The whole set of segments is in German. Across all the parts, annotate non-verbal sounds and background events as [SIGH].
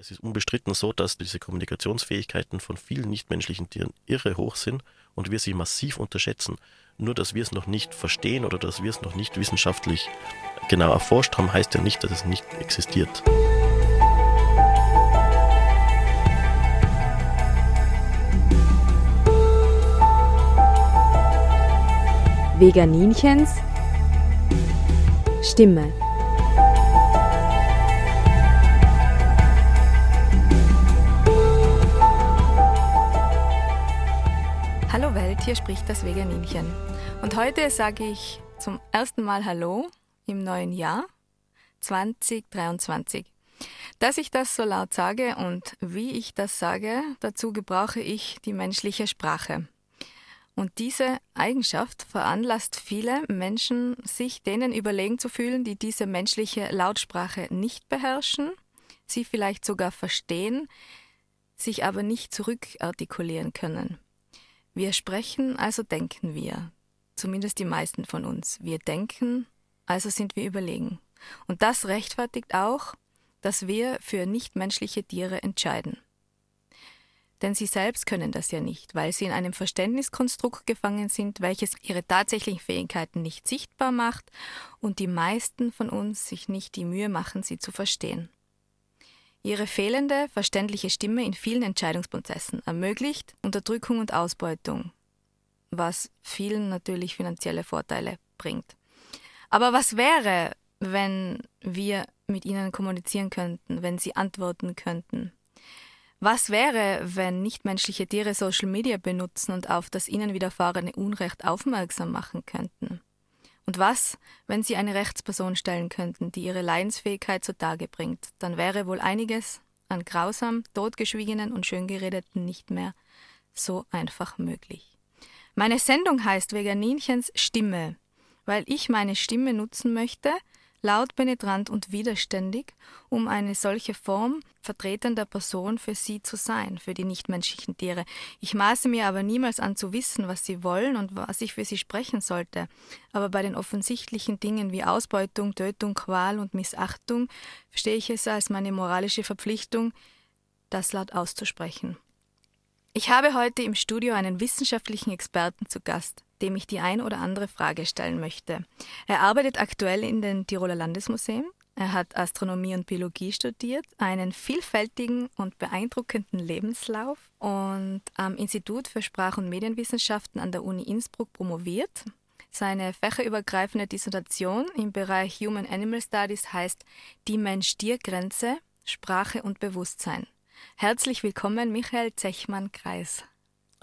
Es ist unbestritten so, dass diese Kommunikationsfähigkeiten von vielen nichtmenschlichen Tieren irre hoch sind und wir sie massiv unterschätzen. Nur dass wir es noch nicht verstehen oder dass wir es noch nicht wissenschaftlich genau erforscht haben, heißt ja nicht, dass es nicht existiert. Veganinchens Stimme. Welt, hier spricht das Veganinchen. Und heute sage ich zum ersten Mal Hallo im neuen Jahr 2023. Dass ich das so laut sage und wie ich das sage, dazu gebrauche ich die menschliche Sprache. Und diese Eigenschaft veranlasst viele Menschen, sich denen überlegen zu fühlen, die diese menschliche Lautsprache nicht beherrschen, sie vielleicht sogar verstehen, sich aber nicht zurückartikulieren können. Wir sprechen, also denken wir. Zumindest die meisten von uns. Wir denken, also sind wir überlegen. Und das rechtfertigt auch, dass wir für nichtmenschliche Tiere entscheiden. Denn sie selbst können das ja nicht, weil sie in einem Verständniskonstrukt gefangen sind, welches ihre tatsächlichen Fähigkeiten nicht sichtbar macht und die meisten von uns sich nicht die Mühe machen, sie zu verstehen. Ihre fehlende, verständliche Stimme in vielen Entscheidungsprozessen ermöglicht Unterdrückung und Ausbeutung, was vielen natürlich finanzielle Vorteile bringt. Aber was wäre, wenn wir mit ihnen kommunizieren könnten, wenn sie antworten könnten? Was wäre, wenn nichtmenschliche Tiere Social Media benutzen und auf das ihnen widerfahrene Unrecht aufmerksam machen könnten? Und was, wenn Sie eine Rechtsperson stellen könnten, die ihre Leidensfähigkeit zutage bringt, dann wäre wohl einiges an grausam, totgeschwiegenen und schöngeredeten nicht mehr so einfach möglich. Meine Sendung heißt Veganinchens Stimme, weil ich meine Stimme nutzen möchte, laut, penetrant und widerständig, um eine solche Form vertretender Person für sie zu sein, für die nichtmenschlichen Tiere. Ich maße mir aber niemals an zu wissen, was sie wollen und was ich für sie sprechen sollte. Aber bei den offensichtlichen Dingen wie Ausbeutung, Tötung, Qual und Missachtung verstehe ich es als meine moralische Verpflichtung, das laut auszusprechen. Ich habe heute im Studio einen wissenschaftlichen Experten zu Gast dem ich die ein oder andere Frage stellen möchte. Er arbeitet aktuell in den Tiroler Landesmuseen. Er hat Astronomie und Biologie studiert, einen vielfältigen und beeindruckenden Lebenslauf und am Institut für Sprach- und Medienwissenschaften an der Uni Innsbruck promoviert. Seine fächerübergreifende Dissertation im Bereich Human Animal Studies heißt Die Mensch-Tier-Grenze, Sprache und Bewusstsein. Herzlich willkommen, Michael Zechmann-Kreis.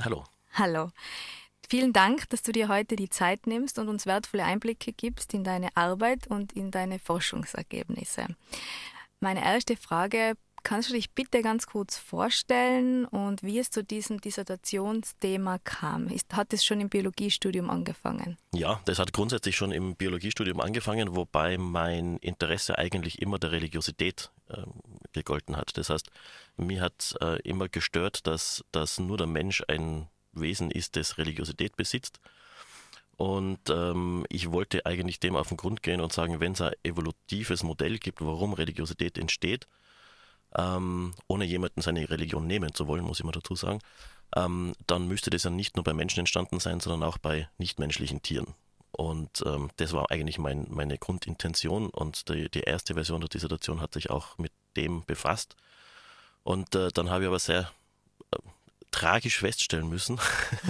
Hallo. Hallo. Vielen Dank, dass du dir heute die Zeit nimmst und uns wertvolle Einblicke gibst in deine Arbeit und in deine Forschungsergebnisse. Meine erste Frage, kannst du dich bitte ganz kurz vorstellen und wie es zu diesem Dissertationsthema kam? hat es schon im Biologiestudium angefangen? Ja, das hat grundsätzlich schon im Biologiestudium angefangen, wobei mein Interesse eigentlich immer der Religiosität äh, gegolten hat. Das heißt, mir hat äh, immer gestört, dass, dass nur der Mensch ein Wesen ist, das Religiosität besitzt. Und ähm, ich wollte eigentlich dem auf den Grund gehen und sagen, wenn es ein evolutives Modell gibt, warum Religiosität entsteht, ähm, ohne jemanden seine Religion nehmen zu wollen, muss ich mal dazu sagen, ähm, dann müsste das ja nicht nur bei Menschen entstanden sein, sondern auch bei nichtmenschlichen Tieren. Und ähm, das war eigentlich mein, meine Grundintention und die, die erste Version der Dissertation hat sich auch mit dem befasst. Und äh, dann habe ich aber sehr tragisch feststellen müssen,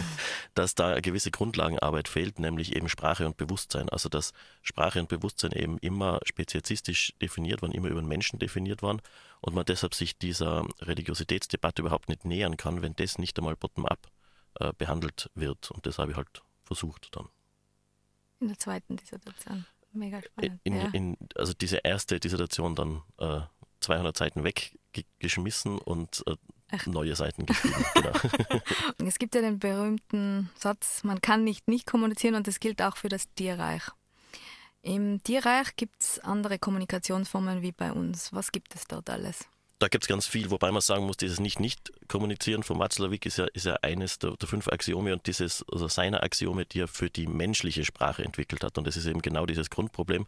[LAUGHS] dass da eine gewisse Grundlagenarbeit fehlt, nämlich eben Sprache und Bewusstsein. Also dass Sprache und Bewusstsein eben immer speziesistisch definiert waren, immer über den Menschen definiert waren und man deshalb sich dieser Religiositätsdebatte überhaupt nicht nähern kann, wenn das nicht einmal bottom-up äh, behandelt wird. Und das habe ich halt versucht dann. In der zweiten Dissertation. Mega spannend. In, ja. in, also diese erste Dissertation dann äh, 200 Seiten weggeschmissen und äh, Ach. neue Seiten geschrieben. genau. [LAUGHS] es gibt ja den berühmten Satz, man kann nicht nicht kommunizieren und das gilt auch für das Tierreich. Im Tierreich gibt es andere Kommunikationsformen wie bei uns. Was gibt es dort alles? Da gibt es ganz viel, wobei man sagen muss, dieses Nicht-Nicht-Kommunizieren von Watzlawick ist ja, ist ja eines der, der, fünf Axiome und dieses, also seiner Axiome, die er für die menschliche Sprache entwickelt hat. Und das ist eben genau dieses Grundproblem,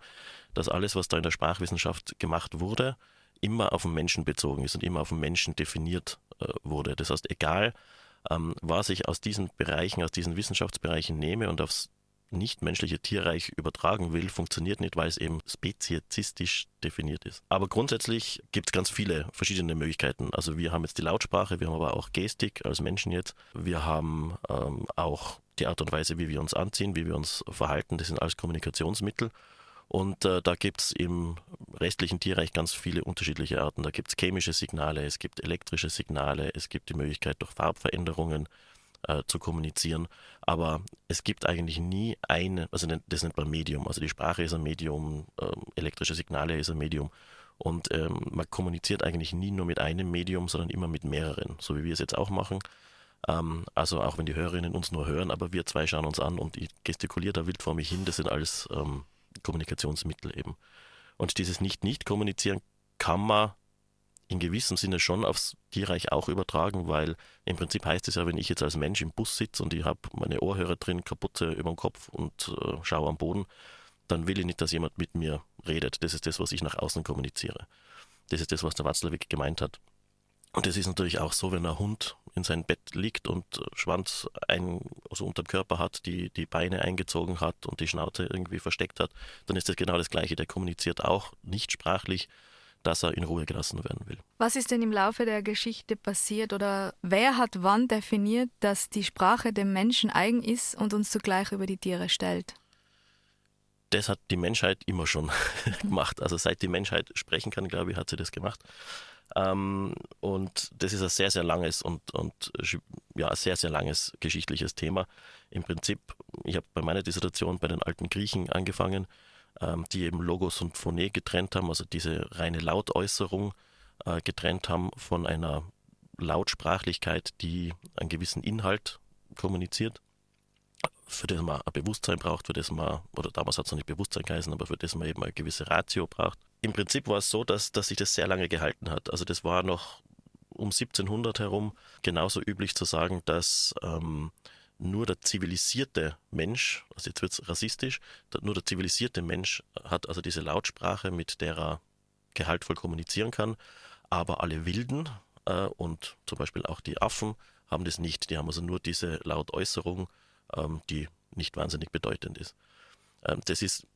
dass alles, was da in der Sprachwissenschaft gemacht wurde, immer auf den Menschen bezogen ist und immer auf den Menschen definiert äh, wurde. Das heißt, egal ähm, was ich aus diesen Bereichen, aus diesen Wissenschaftsbereichen nehme und aufs nichtmenschliche Tierreich übertragen will, funktioniert nicht, weil es eben speziesistisch definiert ist. Aber grundsätzlich gibt es ganz viele verschiedene Möglichkeiten. Also wir haben jetzt die Lautsprache, wir haben aber auch Gestik als Menschen jetzt. Wir haben ähm, auch die Art und Weise, wie wir uns anziehen, wie wir uns verhalten. Das sind alles Kommunikationsmittel. Und äh, da gibt es im restlichen Tierreich ganz viele unterschiedliche Arten. Da gibt es chemische Signale, es gibt elektrische Signale, es gibt die Möglichkeit durch Farbveränderungen äh, zu kommunizieren. Aber es gibt eigentlich nie eine, also das nennt man Medium. Also die Sprache ist ein Medium, äh, elektrische Signale ist ein Medium. Und ähm, man kommuniziert eigentlich nie nur mit einem Medium, sondern immer mit mehreren, so wie wir es jetzt auch machen. Ähm, also auch wenn die Hörerinnen uns nur hören, aber wir zwei schauen uns an und ich gestikuliere da wild vor mich hin, das sind alles ähm, Kommunikationsmittel eben. Und dieses Nicht-Nicht-Kommunizieren kann man in gewissem Sinne schon aufs Tierreich auch übertragen, weil im Prinzip heißt es ja, wenn ich jetzt als Mensch im Bus sitze und ich habe meine Ohrhörer drin, kaputte über dem Kopf und äh, schaue am Boden, dann will ich nicht, dass jemand mit mir redet. Das ist das, was ich nach außen kommuniziere. Das ist das, was der Watzlawick gemeint hat. Und das ist natürlich auch so, wenn ein Hund in sein Bett liegt und Schwanz ein, also unter dem Körper hat, die, die Beine eingezogen hat und die Schnauze irgendwie versteckt hat, dann ist das genau das Gleiche. Der kommuniziert auch nicht sprachlich, dass er in Ruhe gelassen werden will. Was ist denn im Laufe der Geschichte passiert oder wer hat wann definiert, dass die Sprache dem Menschen eigen ist und uns zugleich über die Tiere stellt? Das hat die Menschheit immer schon [LAUGHS] gemacht. Also seit die Menschheit sprechen kann, glaube ich, hat sie das gemacht. Ähm, und das ist ein sehr, sehr langes und, und ja, sehr, sehr langes geschichtliches Thema. Im Prinzip, ich habe bei meiner Dissertation bei den alten Griechen angefangen, ähm, die eben Logos und Phoné getrennt haben, also diese reine Lautäußerung äh, getrennt haben von einer Lautsprachlichkeit, die einen gewissen Inhalt kommuniziert für das man ein Bewusstsein braucht, für das man, oder damals hat es noch nicht Bewusstsein geheißen, aber für das man eben eine gewisse Ratio braucht im Prinzip war es so, dass, dass sich das sehr lange gehalten hat. Also das war noch um 1700 herum genauso üblich zu sagen, dass ähm, nur der zivilisierte Mensch, also jetzt wird es rassistisch, nur der zivilisierte Mensch hat also diese Lautsprache, mit der er gehaltvoll kommunizieren kann, aber alle Wilden äh, und zum Beispiel auch die Affen haben das nicht. Die haben also nur diese Lautäußerung, ähm, die nicht wahnsinnig bedeutend ist. Ähm, das ist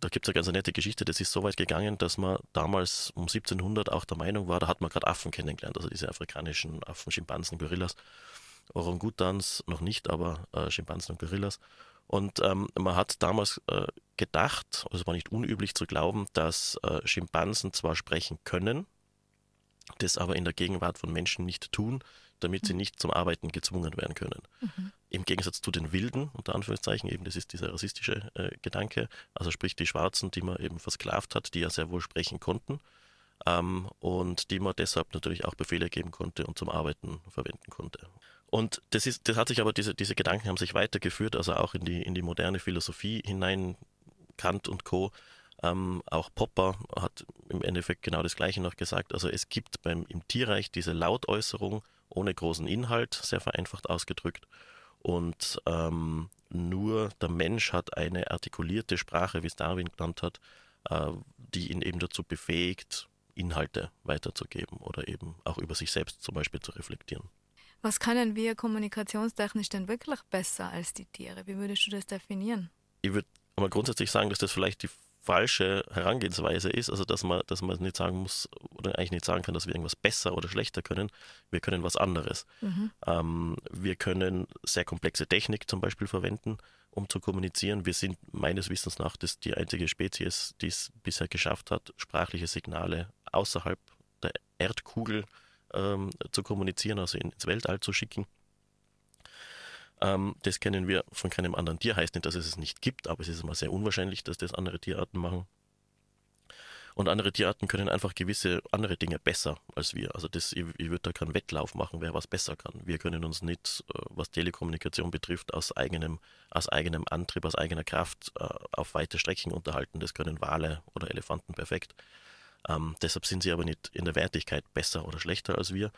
da gibt es eine ganz nette Geschichte, das ist so weit gegangen, dass man damals um 1700 auch der Meinung war, da hat man gerade Affen kennengelernt, also diese afrikanischen Affen, Schimpansen, Gorillas. Orangutans noch nicht, aber äh, Schimpansen und Gorillas. Und ähm, man hat damals äh, gedacht, also es war nicht unüblich zu glauben, dass äh, Schimpansen zwar sprechen können, das aber in der Gegenwart von Menschen nicht tun, damit sie mhm. nicht zum Arbeiten gezwungen werden können. Mhm. Im Gegensatz zu den Wilden, unter Anführungszeichen, eben das ist dieser rassistische äh, Gedanke, also sprich die Schwarzen, die man eben versklavt hat, die ja sehr wohl sprechen konnten ähm, und die man deshalb natürlich auch Befehle geben konnte und zum Arbeiten verwenden konnte. Und das ist, das hat sich aber, diese, diese Gedanken haben sich weitergeführt, also auch in die, in die moderne Philosophie hinein, Kant und Co. Ähm, auch Popper hat im Endeffekt genau das Gleiche noch gesagt. Also es gibt beim, im Tierreich diese Lautäußerung ohne großen Inhalt, sehr vereinfacht ausgedrückt. Und ähm, nur der Mensch hat eine artikulierte Sprache, wie es Darwin genannt hat, äh, die ihn eben dazu befähigt, Inhalte weiterzugeben oder eben auch über sich selbst zum Beispiel zu reflektieren. Was können wir kommunikationstechnisch denn wirklich besser als die Tiere? Wie würdest du das definieren? Ich würde aber grundsätzlich sagen, dass das vielleicht die falsche Herangehensweise ist, also dass man, dass man nicht sagen muss oder eigentlich nicht sagen kann, dass wir irgendwas besser oder schlechter können. Wir können was anderes. Mhm. Ähm, wir können sehr komplexe Technik zum Beispiel verwenden, um zu kommunizieren. Wir sind meines Wissens nach das die einzige Spezies, die es bisher geschafft hat, sprachliche Signale außerhalb der Erdkugel ähm, zu kommunizieren, also ins Weltall zu schicken. Ähm, das kennen wir von keinem anderen Tier. Heißt nicht, dass es es nicht gibt, aber es ist immer sehr unwahrscheinlich, dass das andere Tierarten machen. Und andere Tierarten können einfach gewisse andere Dinge besser als wir. Also das, ich, ich würde da keinen Wettlauf machen, wer was besser kann. Wir können uns nicht, äh, was Telekommunikation betrifft, aus eigenem, aus eigenem Antrieb, aus eigener Kraft äh, auf weite Strecken unterhalten. Das können Wale oder Elefanten perfekt. Ähm, deshalb sind sie aber nicht in der Wertigkeit besser oder schlechter als wir.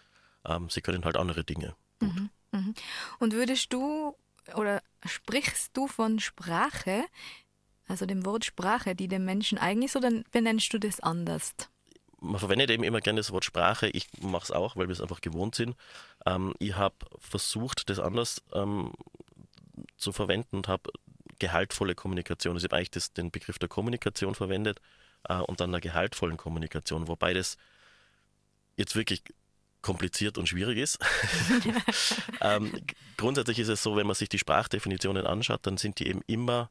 Ähm, sie können halt andere Dinge. Mhm. Und würdest du oder sprichst du von Sprache, also dem Wort Sprache, die dem Menschen eigen ist, oder benennst du das anders? man verwendet eben immer gerne das Wort Sprache. Ich mache es auch, weil wir es einfach gewohnt sind. Ähm, ich habe versucht, das anders ähm, zu verwenden und habe gehaltvolle Kommunikation. Also ich habe eigentlich das, den Begriff der Kommunikation verwendet äh, und dann der gehaltvollen Kommunikation, wobei das jetzt wirklich kompliziert und schwierig ist. [LAUGHS] [LAUGHS] ähm, grundsätzlich ist es so, wenn man sich die Sprachdefinitionen anschaut, dann sind die eben immer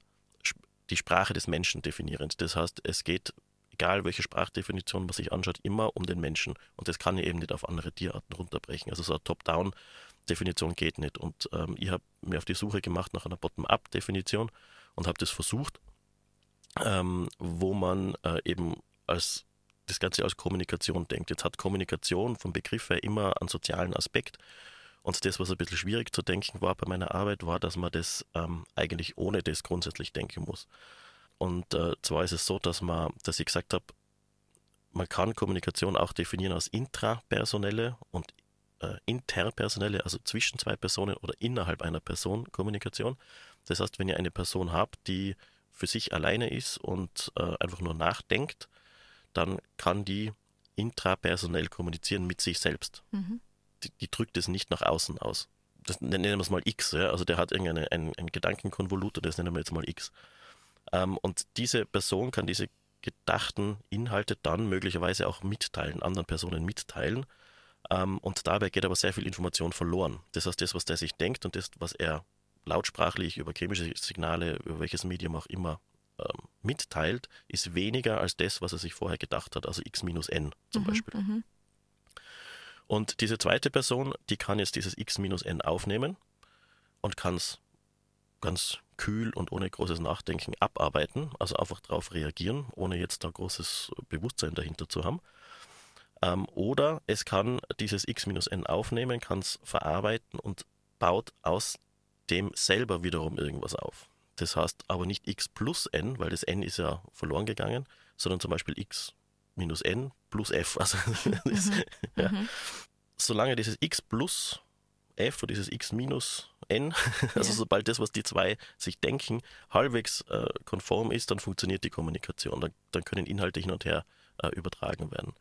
die Sprache des Menschen definierend. Das heißt, es geht, egal welche Sprachdefinition man sich anschaut, immer um den Menschen. Und das kann ich eben nicht auf andere Tierarten runterbrechen. Also so eine Top-Down-Definition geht nicht. Und ähm, ich habe mir auf die Suche gemacht nach einer Bottom-Up-Definition und habe das versucht, ähm, wo man äh, eben als das Ganze als Kommunikation denkt. Jetzt hat Kommunikation vom Begriff her immer einen sozialen Aspekt. Und das, was ein bisschen schwierig zu denken war bei meiner Arbeit, war, dass man das ähm, eigentlich ohne das grundsätzlich denken muss. Und äh, zwar ist es so, dass man, dass ich gesagt habe, man kann Kommunikation auch definieren als intrapersonelle und äh, interpersonelle, also zwischen zwei Personen oder innerhalb einer Person Kommunikation. Das heißt, wenn ihr eine Person habt, die für sich alleine ist und äh, einfach nur nachdenkt, dann kann die intrapersonell kommunizieren mit sich selbst. Mhm. Die, die, drückt es nicht nach außen aus. Das nennen wir es mal X, ja? also der hat irgendeinen ein, ein Gedankenkonvolut, das nennen wir jetzt mal X. Ähm, und diese Person kann diese gedachten Inhalte dann möglicherweise auch mitteilen, anderen Personen mitteilen. Ähm, und dabei geht aber sehr viel Information verloren. Das heißt, das, was der sich denkt und das, was er lautsprachlich über chemische Signale, über welches Medium auch immer ähm, mitteilt, ist weniger als das, was er sich vorher gedacht hat, also x minus n zum mhm, Beispiel. Mhm. Und diese zweite Person, die kann jetzt dieses x minus n aufnehmen und kann es ganz kühl und ohne großes Nachdenken abarbeiten, also einfach darauf reagieren, ohne jetzt da großes Bewusstsein dahinter zu haben. Ähm, oder es kann dieses x minus n aufnehmen, kann es verarbeiten und baut aus dem selber wiederum irgendwas auf. Das heißt aber nicht x plus n, weil das n ist ja verloren gegangen, sondern zum Beispiel x minus n plus f. [LAUGHS] Also ist, mhm. ja. mhm. Solange dieses x plus f oder dieses x minus n, [LAUGHS] also ja. sobald das, was die zwei sich denken, halbwegs äh, konform ist, dann funktioniert die Kommunikation. Dann, dann können Inhalte hin und her äh, übertragen werden.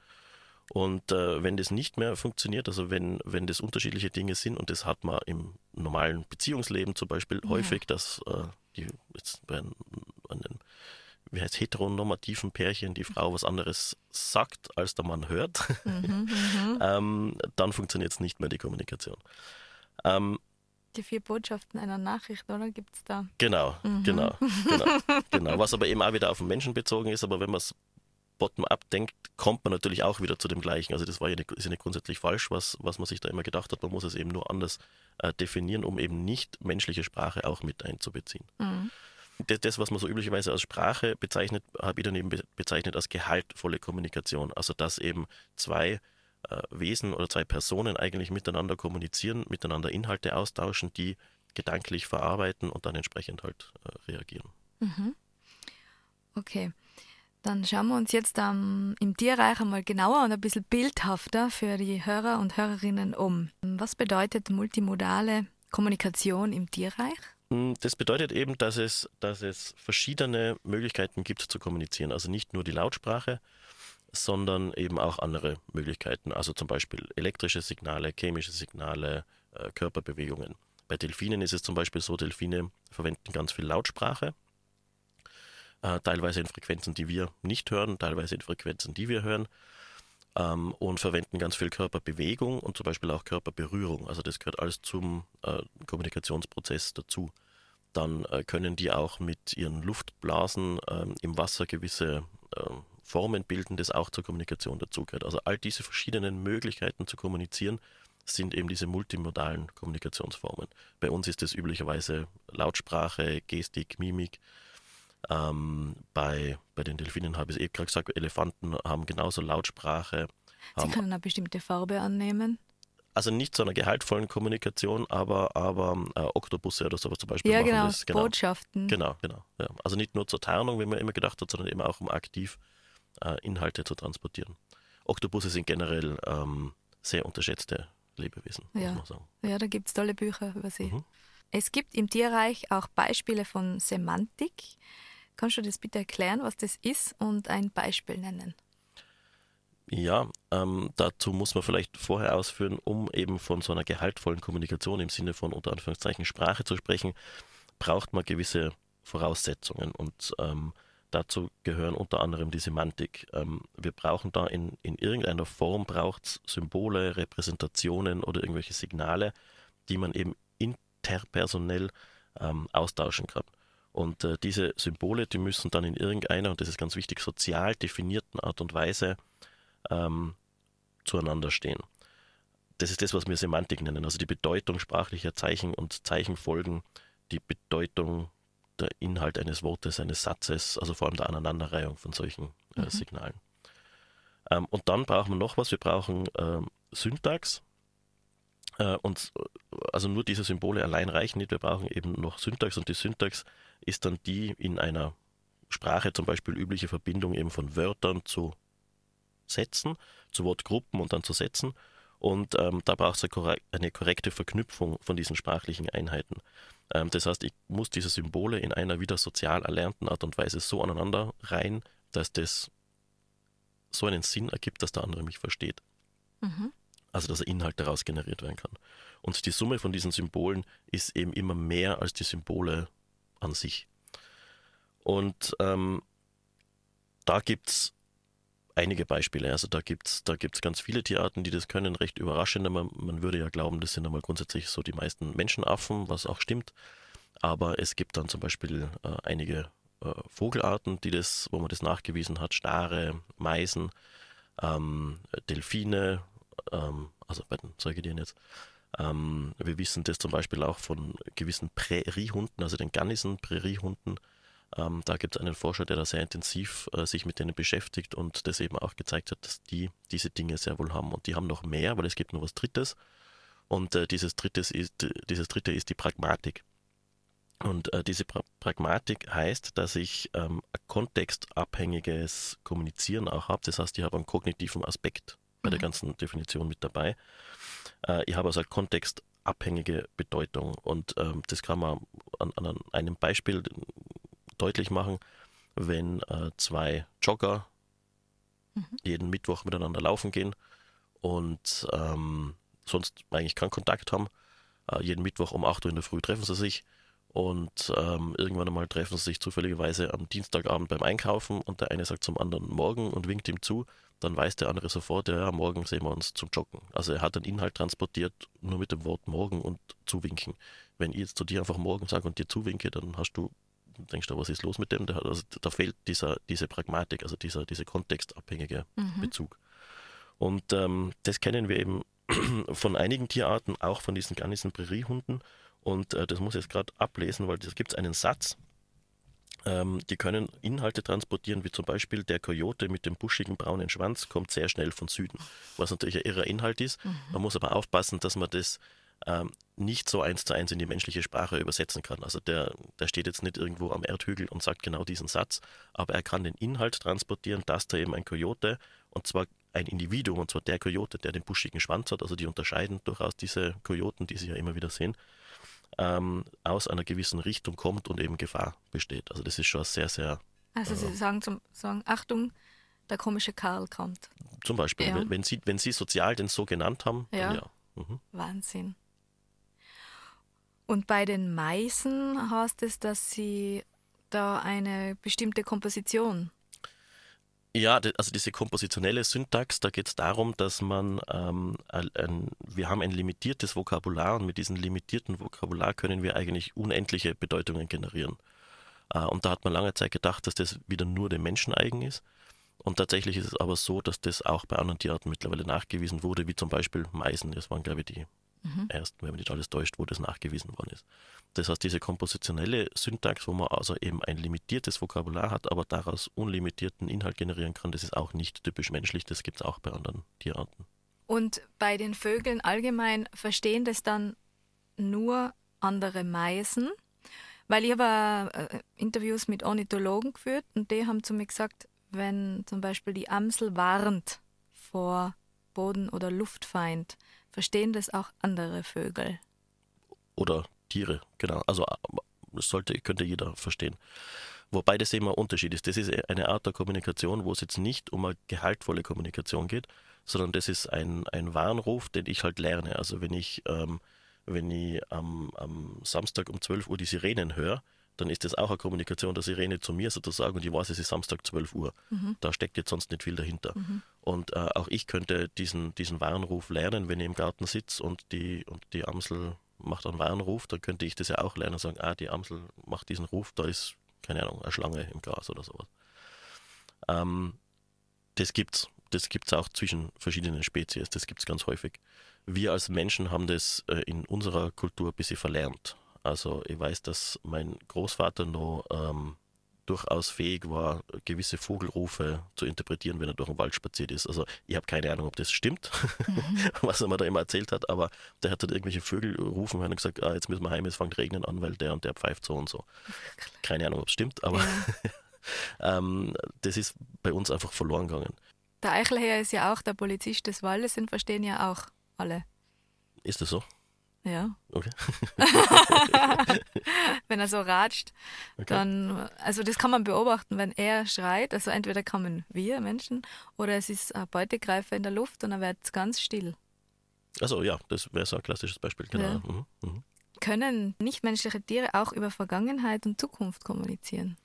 Und äh, wenn das nicht mehr funktioniert, also wenn, wenn das unterschiedliche Dinge sind, und das hat man im normalen Beziehungsleben zum Beispiel ja. häufig, dass äh, die, jetzt bei einem, einem wie heißt heteronormativen Pärchen die Frau was anderes sagt, als der Mann hört, [LAUGHS] mhm, mhm. ähm, dann funktioniert es nicht mehr die Kommunikation. Ähm, die vier Botschaften einer Nachricht, oder? Gibt es da? Genau, mhm. genau, genau, [LAUGHS] genau. Was aber eben auch wieder auf den Menschen bezogen ist, aber wenn man es bottom-up denkt, kommt man natürlich auch wieder zu dem Gleichen. Also das war ja nicht, ist ja nicht grundsätzlich falsch, was, was man sich da immer gedacht hat. Man muss es eben nur anders äh, definieren, um eben nicht menschliche Sprache auch mit einzubeziehen. Mhm. Das, das, was man so üblicherweise als Sprache bezeichnet, habe ich dann eben bezeichnet als gehaltvolle Kommunikation. Also dass eben zwei äh, Wesen oder zwei Personen eigentlich miteinander kommunizieren, miteinander Inhalte austauschen, die gedanklich verarbeiten und dann entsprechend halt äh, reagieren. Mhm. Okay. Dann schauen wir uns jetzt ähm, im Tierreich einmal genauer und ein bisschen bildhafter für die Hörer und Hörerinnen um. Was bedeutet multimodale Kommunikation im Tierreich? Hm, das bedeutet eben, dass es, dass es verschiedene Möglichkeiten gibt zu kommunizieren. Also nicht nur die Lautsprache, sondern eben auch andere Möglichkeiten. Also zum Beispiel elektrische Signale, chemische Signale, äh, Körperbewegungen. Bei Delfinen ist es zum Beispiel so, Delfine verwenden ganz viel Lautsprache äh, teilweise in Frequenzen, die wir nicht hören, teilweise in Frequenzen, die wir hören. Ähm, und verwenden ganz viel Körperbewegung und zum Beispiel auch Körperberührung. Also das gehört alles zum äh, Kommunikationsprozess dazu. Dann äh, können die auch mit ihren Luftblasen ähm, im Wasser gewisse ähm, Formen bilden, das auch zur Kommunikation dazugehört. Also all diese verschiedenen Möglichkeiten zu kommunizieren sind eben diese multimodalen Kommunikationsformen. Bei uns ist es üblicherweise Lautsprache, Gestik, Mimik. Ähm, bei, bei den Delfinen habe ich es eh gerade gesagt, Elefanten haben genauso Lautsprache. Sie können eine bestimmte Farbe annehmen. Also nicht zu einer gehaltvollen Kommunikation, aber, aber äh, Oktopusse oder sowas zum Beispiel ja, machen genau, das. Genau, Botschaften. Genau, genau. Ja. Also nicht nur zur Tarnung, wie man immer gedacht hat, sondern eben auch um aktiv äh, Inhalte zu transportieren. Oktopusse sind generell ähm, sehr unterschätzte Lebewesen, ja. muss man sagen. Ja, da gibt es tolle Bücher über sie. Mhm. Es gibt im Tierreich auch Beispiele von Semantik. Kannst du das bitte erklären, was das ist und ein Beispiel nennen? Ja, ähm, dazu muss man vielleicht vorher ausführen, um eben von so einer gehaltvollen Kommunikation im Sinne von unter Anführungszeichen Sprache zu sprechen, braucht man gewisse Voraussetzungen und ähm, dazu gehören unter anderem die Semantik. Ähm, wir brauchen da in, in irgendeiner Form braucht Symbole, Repräsentationen oder irgendwelche Signale, die man eben interpersonell ähm, austauschen kann. Und äh, diese Symbole, die müssen dann in irgendeiner, und das ist ganz wichtig, sozial definierten Art und Weise ähm, zueinander stehen. Das ist das, was wir Semantik nennen, also die Bedeutung sprachlicher Zeichen und Zeichenfolgen, die Bedeutung der Inhalt eines Wortes, eines Satzes, also vor allem der Aneinanderreihung von solchen äh, mhm. Signalen. Ähm, und dann brauchen wir noch was, wir brauchen ähm, Syntax. Äh, und also nur diese Symbole allein reichen nicht, wir brauchen eben noch Syntax und die Syntax ist dann die in einer Sprache zum Beispiel übliche Verbindung eben von Wörtern zu Sätzen, zu Wortgruppen und dann zu Sätzen. Und ähm, da braucht es eine korrekte Verknüpfung von diesen sprachlichen Einheiten. Ähm, das heißt, ich muss diese Symbole in einer wieder sozial erlernten Art und Weise so aneinander rein, dass das so einen Sinn ergibt, dass der andere mich versteht. Mhm. Also dass der Inhalt daraus generiert werden kann. Und die Summe von diesen Symbolen ist eben immer mehr als die Symbole an sich. Und ähm, da gibt es einige Beispiele. Also da gibt es da gibt's ganz viele Tierarten, die das können, recht überraschend. Man, man würde ja glauben, das sind einmal grundsätzlich so die meisten Menschenaffen, was auch stimmt. Aber es gibt dann zum Beispiel äh, einige äh, Vogelarten, die das, wo man das nachgewiesen hat, Stare, Meisen, ähm, Delfine, ähm, also bei den Säugetieren jetzt. Ähm, wir wissen das zum Beispiel auch von gewissen Präriehunden, also den Gannisen, Präriehunden, ähm, da gibt es einen Forscher, der da sehr intensiv äh, sich mit denen beschäftigt und das eben auch gezeigt hat, dass die diese Dinge sehr wohl haben. Und die haben noch mehr, weil es gibt noch was Drittes. Und äh, dieses, Drittes ist, dieses Dritte ist die Pragmatik. Und äh, diese pra Pragmatik heißt, dass ich ähm, ein kontextabhängiges Kommunizieren auch habe. Das heißt, ich habe einen kognitiven Aspekt bei mhm. der ganzen Definition mit dabei. Äh, ich habe also eine kontextabhängige Bedeutung. Und ähm, das kann man an, an einem Beispiel deutlich machen, wenn äh, zwei Jogger mhm. jeden Mittwoch miteinander laufen gehen und ähm, sonst eigentlich keinen Kontakt haben. Äh, jeden Mittwoch um 8 Uhr in der Früh treffen sie sich und ähm, irgendwann einmal treffen sie sich zufälligerweise am Dienstagabend beim Einkaufen und der eine sagt zum anderen morgen und winkt ihm zu, dann weiß der andere sofort, ja, morgen sehen wir uns zum Joggen. Also er hat einen Inhalt transportiert nur mit dem Wort morgen und zuwinken. Wenn ich jetzt zu dir einfach morgen sage und dir zuwinke, dann hast du denkst du, was ist los mit dem? Da, also, da fehlt dieser, diese Pragmatik, also dieser, dieser kontextabhängige mhm. Bezug. Und ähm, das kennen wir eben [CLEARS THROAT] von einigen Tierarten, auch von diesen Garnisen Präriehunden. Und äh, das muss ich jetzt gerade ablesen, weil da gibt es einen Satz, die können Inhalte transportieren, wie zum Beispiel der Kojote mit dem buschigen braunen Schwanz kommt sehr schnell von Süden, was natürlich ein irrer Inhalt ist. Mhm. Man muss aber aufpassen, dass man das ähm, nicht so eins zu eins in die menschliche Sprache übersetzen kann. Also der, der steht jetzt nicht irgendwo am Erdhügel und sagt genau diesen Satz, aber er kann den Inhalt transportieren, dass da eben ein Kojote und zwar ein Individuum, und zwar der Kojote, der den buschigen Schwanz hat, also die unterscheiden durchaus diese Kojoten, die sie ja immer wieder sehen, ähm, aus einer gewissen Richtung kommt und eben Gefahr besteht. Also das ist schon sehr, sehr. Also Sie äh, sagen, zum, sagen, Achtung, der komische Karl kommt. Zum Beispiel, ja. wenn, wenn, Sie, wenn Sie sozial den so genannt haben, ja. ja. Mhm. Wahnsinn. Und bei den Meisen heißt es, dass sie da eine bestimmte Komposition ja, also diese kompositionelle Syntax, da geht es darum, dass man, ähm, ein, wir haben ein limitiertes Vokabular und mit diesem limitierten Vokabular können wir eigentlich unendliche Bedeutungen generieren. Äh, und da hat man lange Zeit gedacht, dass das wieder nur dem Menschen eigen ist. Und tatsächlich ist es aber so, dass das auch bei anderen Tierarten mittlerweile nachgewiesen wurde, wie zum Beispiel Meisen. Das waren, glaube ich, die mhm. erst, wenn man nicht alles täuscht, wo das nachgewiesen worden ist. Das heißt, diese kompositionelle Syntax, wo man also eben ein limitiertes Vokabular hat, aber daraus unlimitierten Inhalt generieren kann, das ist auch nicht typisch menschlich, das gibt es auch bei anderen Tierarten. Und bei den Vögeln allgemein verstehen das dann nur andere Meisen? Weil ich habe äh, Interviews mit Ornithologen geführt und die haben zu mir gesagt, wenn zum Beispiel die Amsel warnt vor Boden- oder Luftfeind, verstehen das auch andere Vögel. Oder Tiere, genau. Also das sollte, könnte jeder verstehen. Wobei das immer Unterschied ist. Das ist eine Art der Kommunikation, wo es jetzt nicht um eine gehaltvolle Kommunikation geht, sondern das ist ein, ein Warnruf, den ich halt lerne. Also wenn ich, ähm, wenn ich am, am Samstag um 12 Uhr die Sirenen höre, dann ist das auch eine Kommunikation der Sirene zu mir sozusagen und ich weiß, es ist Samstag 12 Uhr. Mhm. Da steckt jetzt sonst nicht viel dahinter. Mhm. Und äh, auch ich könnte diesen, diesen Warnruf lernen, wenn ich im Garten sitze und die, und die Amsel macht einen Warnruf, dann könnte ich das ja auch lernen und sagen, ah, die Amsel macht diesen Ruf, da ist, keine Ahnung, eine Schlange im Gras oder sowas. Ähm, das gibt's. Das gibt es auch zwischen verschiedenen Spezies, das gibt es ganz häufig. Wir als Menschen haben das äh, in unserer Kultur ein bisschen verlernt. Also ich weiß, dass mein Großvater noch ähm, durchaus fähig war, gewisse Vogelrufe zu interpretieren, wenn er durch den Wald spaziert ist. Also ich habe keine Ahnung, ob das stimmt, mhm. [LAUGHS] was er mir da immer erzählt hat, aber der hat dann irgendwelche Vögel rufen und gesagt, ah, jetzt müssen wir heim, es fängt regnen an, weil der und der pfeift so und so. Keine Ahnung, ob es stimmt, aber ja. [LAUGHS] ähm, das ist bei uns einfach verloren gegangen. Der Eichelherr ist ja auch der Polizist des Waldes, den verstehen ja auch alle. Ist das so? Ja. Okay. [LAUGHS] wenn er so ratscht, okay. dann, also das kann man beobachten, wenn er schreit, also entweder kommen wir Menschen oder es ist ein Beutegreifer in der Luft und dann wird es ganz still. Also ja, das wäre so ein klassisches Beispiel, genau. Ja. Mhm. Mhm. Können nichtmenschliche Tiere auch über Vergangenheit und Zukunft kommunizieren?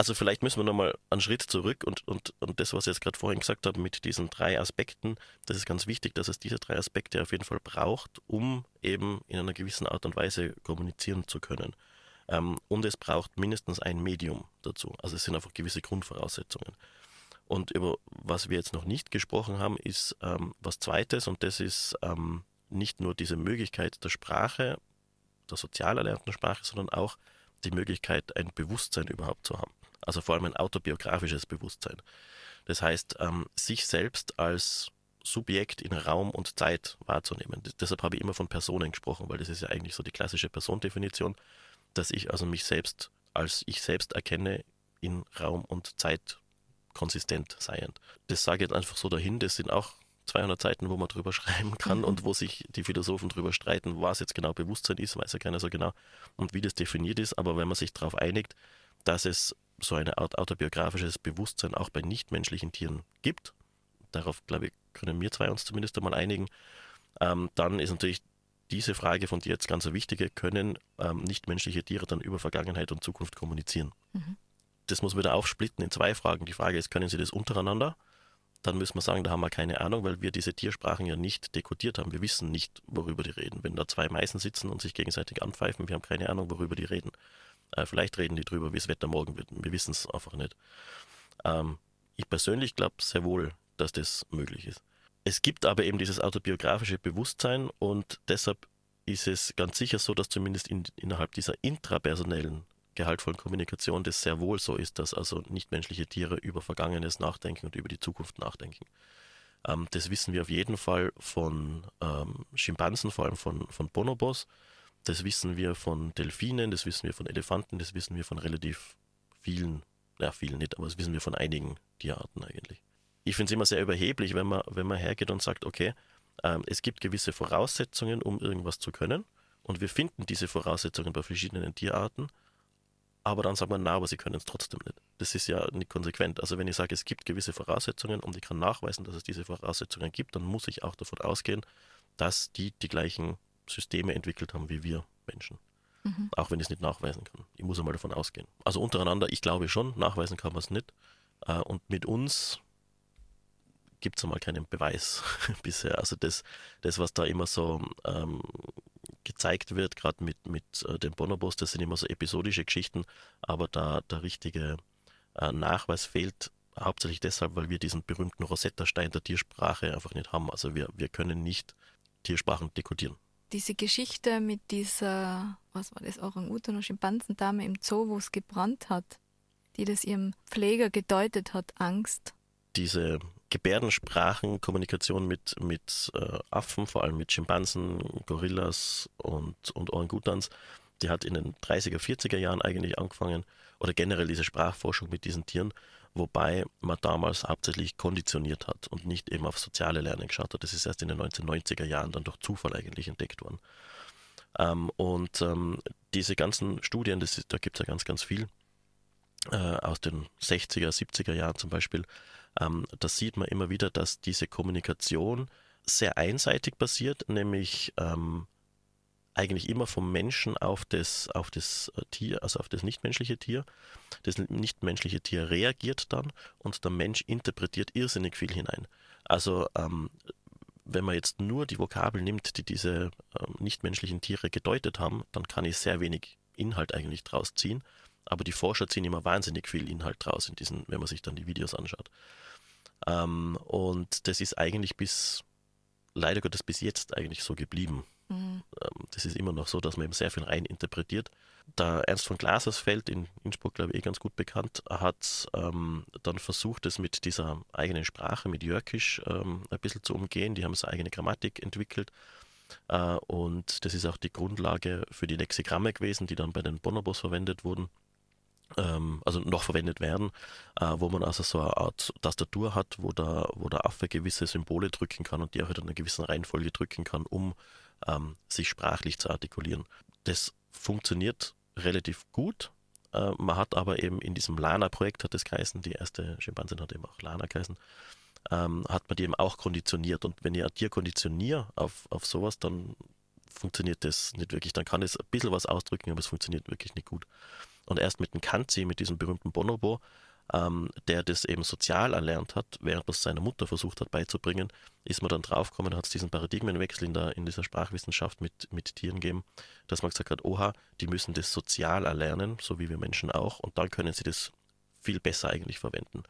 Also vielleicht müssen wir nochmal einen Schritt zurück und, und, und das, was ich jetzt gerade vorhin gesagt habe mit diesen drei Aspekten, das ist ganz wichtig, dass es diese drei Aspekte auf jeden Fall braucht, um eben in einer gewissen Art und Weise kommunizieren zu können. Ähm, und es braucht mindestens ein Medium dazu. Also es sind einfach gewisse Grundvoraussetzungen. Und über was wir jetzt noch nicht gesprochen haben, ist ähm, was Zweites und das ist ähm, nicht nur diese Möglichkeit der Sprache, der sozial erlernten Sprache, sondern auch die Möglichkeit, ein Bewusstsein überhaupt zu haben also vor allem ein autobiografisches Bewusstsein. Das heißt, ähm, sich selbst als Subjekt in Raum und Zeit wahrzunehmen. Deshalb habe ich immer von Personen gesprochen, weil das ist ja eigentlich so die klassische Persondefinition, dass ich also mich selbst als ich selbst erkenne in Raum und Zeit konsistent seiend. Das sage ich jetzt einfach so dahin, das sind auch 200 Seiten, wo man drüber [LAUGHS] schreiben kann mhm. und wo sich die Philosophen drüber streiten, was jetzt genau Bewusstsein ist, weiß ja keiner so genau und wie das definiert ist, aber wenn man sich darauf einigt, dass es so eine Art autobiografisches Bewusstsein auch bei nichtmenschlichen Tieren gibt, darauf glaube ich, können wir zwei uns zumindest einmal einigen, ähm, dann ist natürlich diese Frage von dir jetzt ganz eine wichtige, können ähm, nichtmenschliche Tiere dann über Vergangenheit und Zukunft kommunizieren? Mhm. Das muss man wieder aufsplitten in zwei Fragen. Die Frage ist, können sie das untereinander? Dann müssen wir sagen, da haben wir keine Ahnung, weil wir diese Tiersprachen ja nicht dekodiert haben. Wir wissen nicht, worüber die reden. Wenn da zwei Meisen sitzen und sich gegenseitig anpfeifen, wir haben keine Ahnung, worüber die reden. Äh, vielleicht reden die drüber, wie das Wetter morgen wird. Wir wissen es einfach nicht. Ähm, ich persönlich glaube sehr wohl, dass das möglich ist. Es gibt aber eben dieses autobiografische Bewusstsein und deshalb ist es ganz sicher so, dass zumindest in, innerhalb dieser intrapersonellen gehaltvollen Kommunikation das sehr wohl so ist, dass also nichtmenschliche Tiere über Vergangenes nachdenken und über die Zukunft nachdenken. Ähm, das wissen wir auf jeden Fall von ähm, Schimpansen, vor allem von, von Bonobos. Das wissen wir von Delfinen, das wissen wir von Elefanten, das wissen wir von relativ vielen, ja, vielen nicht, aber das wissen wir von einigen Tierarten eigentlich. Ich finde es immer sehr überheblich, wenn man, wenn man hergeht und sagt, okay, ähm, es gibt gewisse Voraussetzungen, um irgendwas zu können, und wir finden diese Voraussetzungen bei verschiedenen Tierarten, aber dann sagt man, na, aber sie können es trotzdem nicht. Das ist ja nicht konsequent. Also wenn ich sage, es gibt gewisse Voraussetzungen und ich kann nachweisen, dass es diese Voraussetzungen gibt, dann muss ich auch davon ausgehen, dass die die gleichen Systeme entwickelt haben wie wir Menschen. Mhm. Auch wenn ich es nicht nachweisen kann. Ich muss einmal davon ausgehen. Also untereinander, ich glaube schon, nachweisen kann man es nicht. Äh, und mit uns gibt es einmal keinen Beweis [LAUGHS] bisher. Also das, das, was da immer so ähm, gezeigt wird, gerade mit, mit äh, den Bonobos, das sind immer so episodische Geschichten, aber da der richtige äh, Nachweis fehlt, hauptsächlich deshalb, weil wir diesen berühmten Rosetta-Stein der Tiersprache einfach nicht haben. Also wir, wir können nicht Tiersprachen dekodieren diese Geschichte mit dieser, was war das, Orang-Utan und Schimpansendame im Zoo, wo es gebrannt hat, die das ihrem Pfleger gedeutet hat, Angst. Diese Gebärdensprachenkommunikation mit, mit äh, Affen, vor allem mit Schimpansen, Gorillas und, und Orangutans, die hat in den 30er, 40er Jahren eigentlich angefangen, oder generell diese Sprachforschung mit diesen Tieren, wobei man damals hauptsächlich konditioniert hat und nicht eben auf soziale Lernen geschaut hat. Das ist erst in den 1990er Jahren dann durch Zufall eigentlich entdeckt worden. Ähm, und ähm, diese ganzen Studien, das ist, da gibt es ja ganz, ganz viel, äh, aus den 60er, 70er Jahren zum Beispiel, ähm, da sieht man immer wieder, dass diese Kommunikation sehr einseitig basiert, nämlich ähm, eigentlich immer vom Menschen auf das, auf das äh, Tier, also auf das nichtmenschliche Tier. Das nichtmenschliche Tier reagiert dann und der Mensch interpretiert irrsinnig viel hinein. Also ähm, wenn man jetzt nur die Vokabel nimmt, die diese ähm, nichtmenschlichen Tiere gedeutet haben, dann kann ich sehr wenig Inhalt eigentlich draus ziehen. Aber die Forscher ziehen immer wahnsinnig viel Inhalt draus in diesen, wenn man sich dann die Videos anschaut. Ähm, und das ist eigentlich bis, leider Gottes bis jetzt eigentlich so geblieben. Mhm. Das ist immer noch so, dass man eben sehr viel rein interpretiert. Der Ernst von Glasersfeld, in Innsbruck, glaube ich, eh ganz gut bekannt, hat ähm, dann versucht, es mit dieser eigenen Sprache, mit Jörkisch, ähm, ein bisschen zu umgehen. Die haben seine eigene Grammatik entwickelt. Äh, und das ist auch die Grundlage für die Lexigramme gewesen, die dann bei den Bonobos verwendet wurden ähm, also noch verwendet werden, äh, wo man also so eine Art Tastatur hat, wo der, wo der Affe gewisse Symbole drücken kann und die auch in einer gewissen Reihenfolge drücken kann, um ähm, sich sprachlich zu artikulieren. Das funktioniert relativ gut. Äh, man hat aber eben in diesem Lana-Projekt, hat das geheißen, die erste Schimpansin hat eben auch Lana geheißen, ähm, hat man die eben auch konditioniert. Und wenn ich ein Tier konditioniere auf, auf sowas, dann funktioniert das nicht wirklich. Dann kann es ein bisschen was ausdrücken, aber es funktioniert wirklich nicht gut. Und erst mit dem Kanzi, mit diesem berühmten Bonobo, ähm, der das eben sozial erlernt hat, während das seiner Mutter versucht hat beizubringen, ist man dann draufgekommen, hat es diesen Paradigmenwechsel in, der, in dieser Sprachwissenschaft mit, mit Tieren gegeben, dass man gesagt hat, oha, die müssen das sozial erlernen, so wie wir Menschen auch, und dann können sie das viel besser eigentlich verwenden.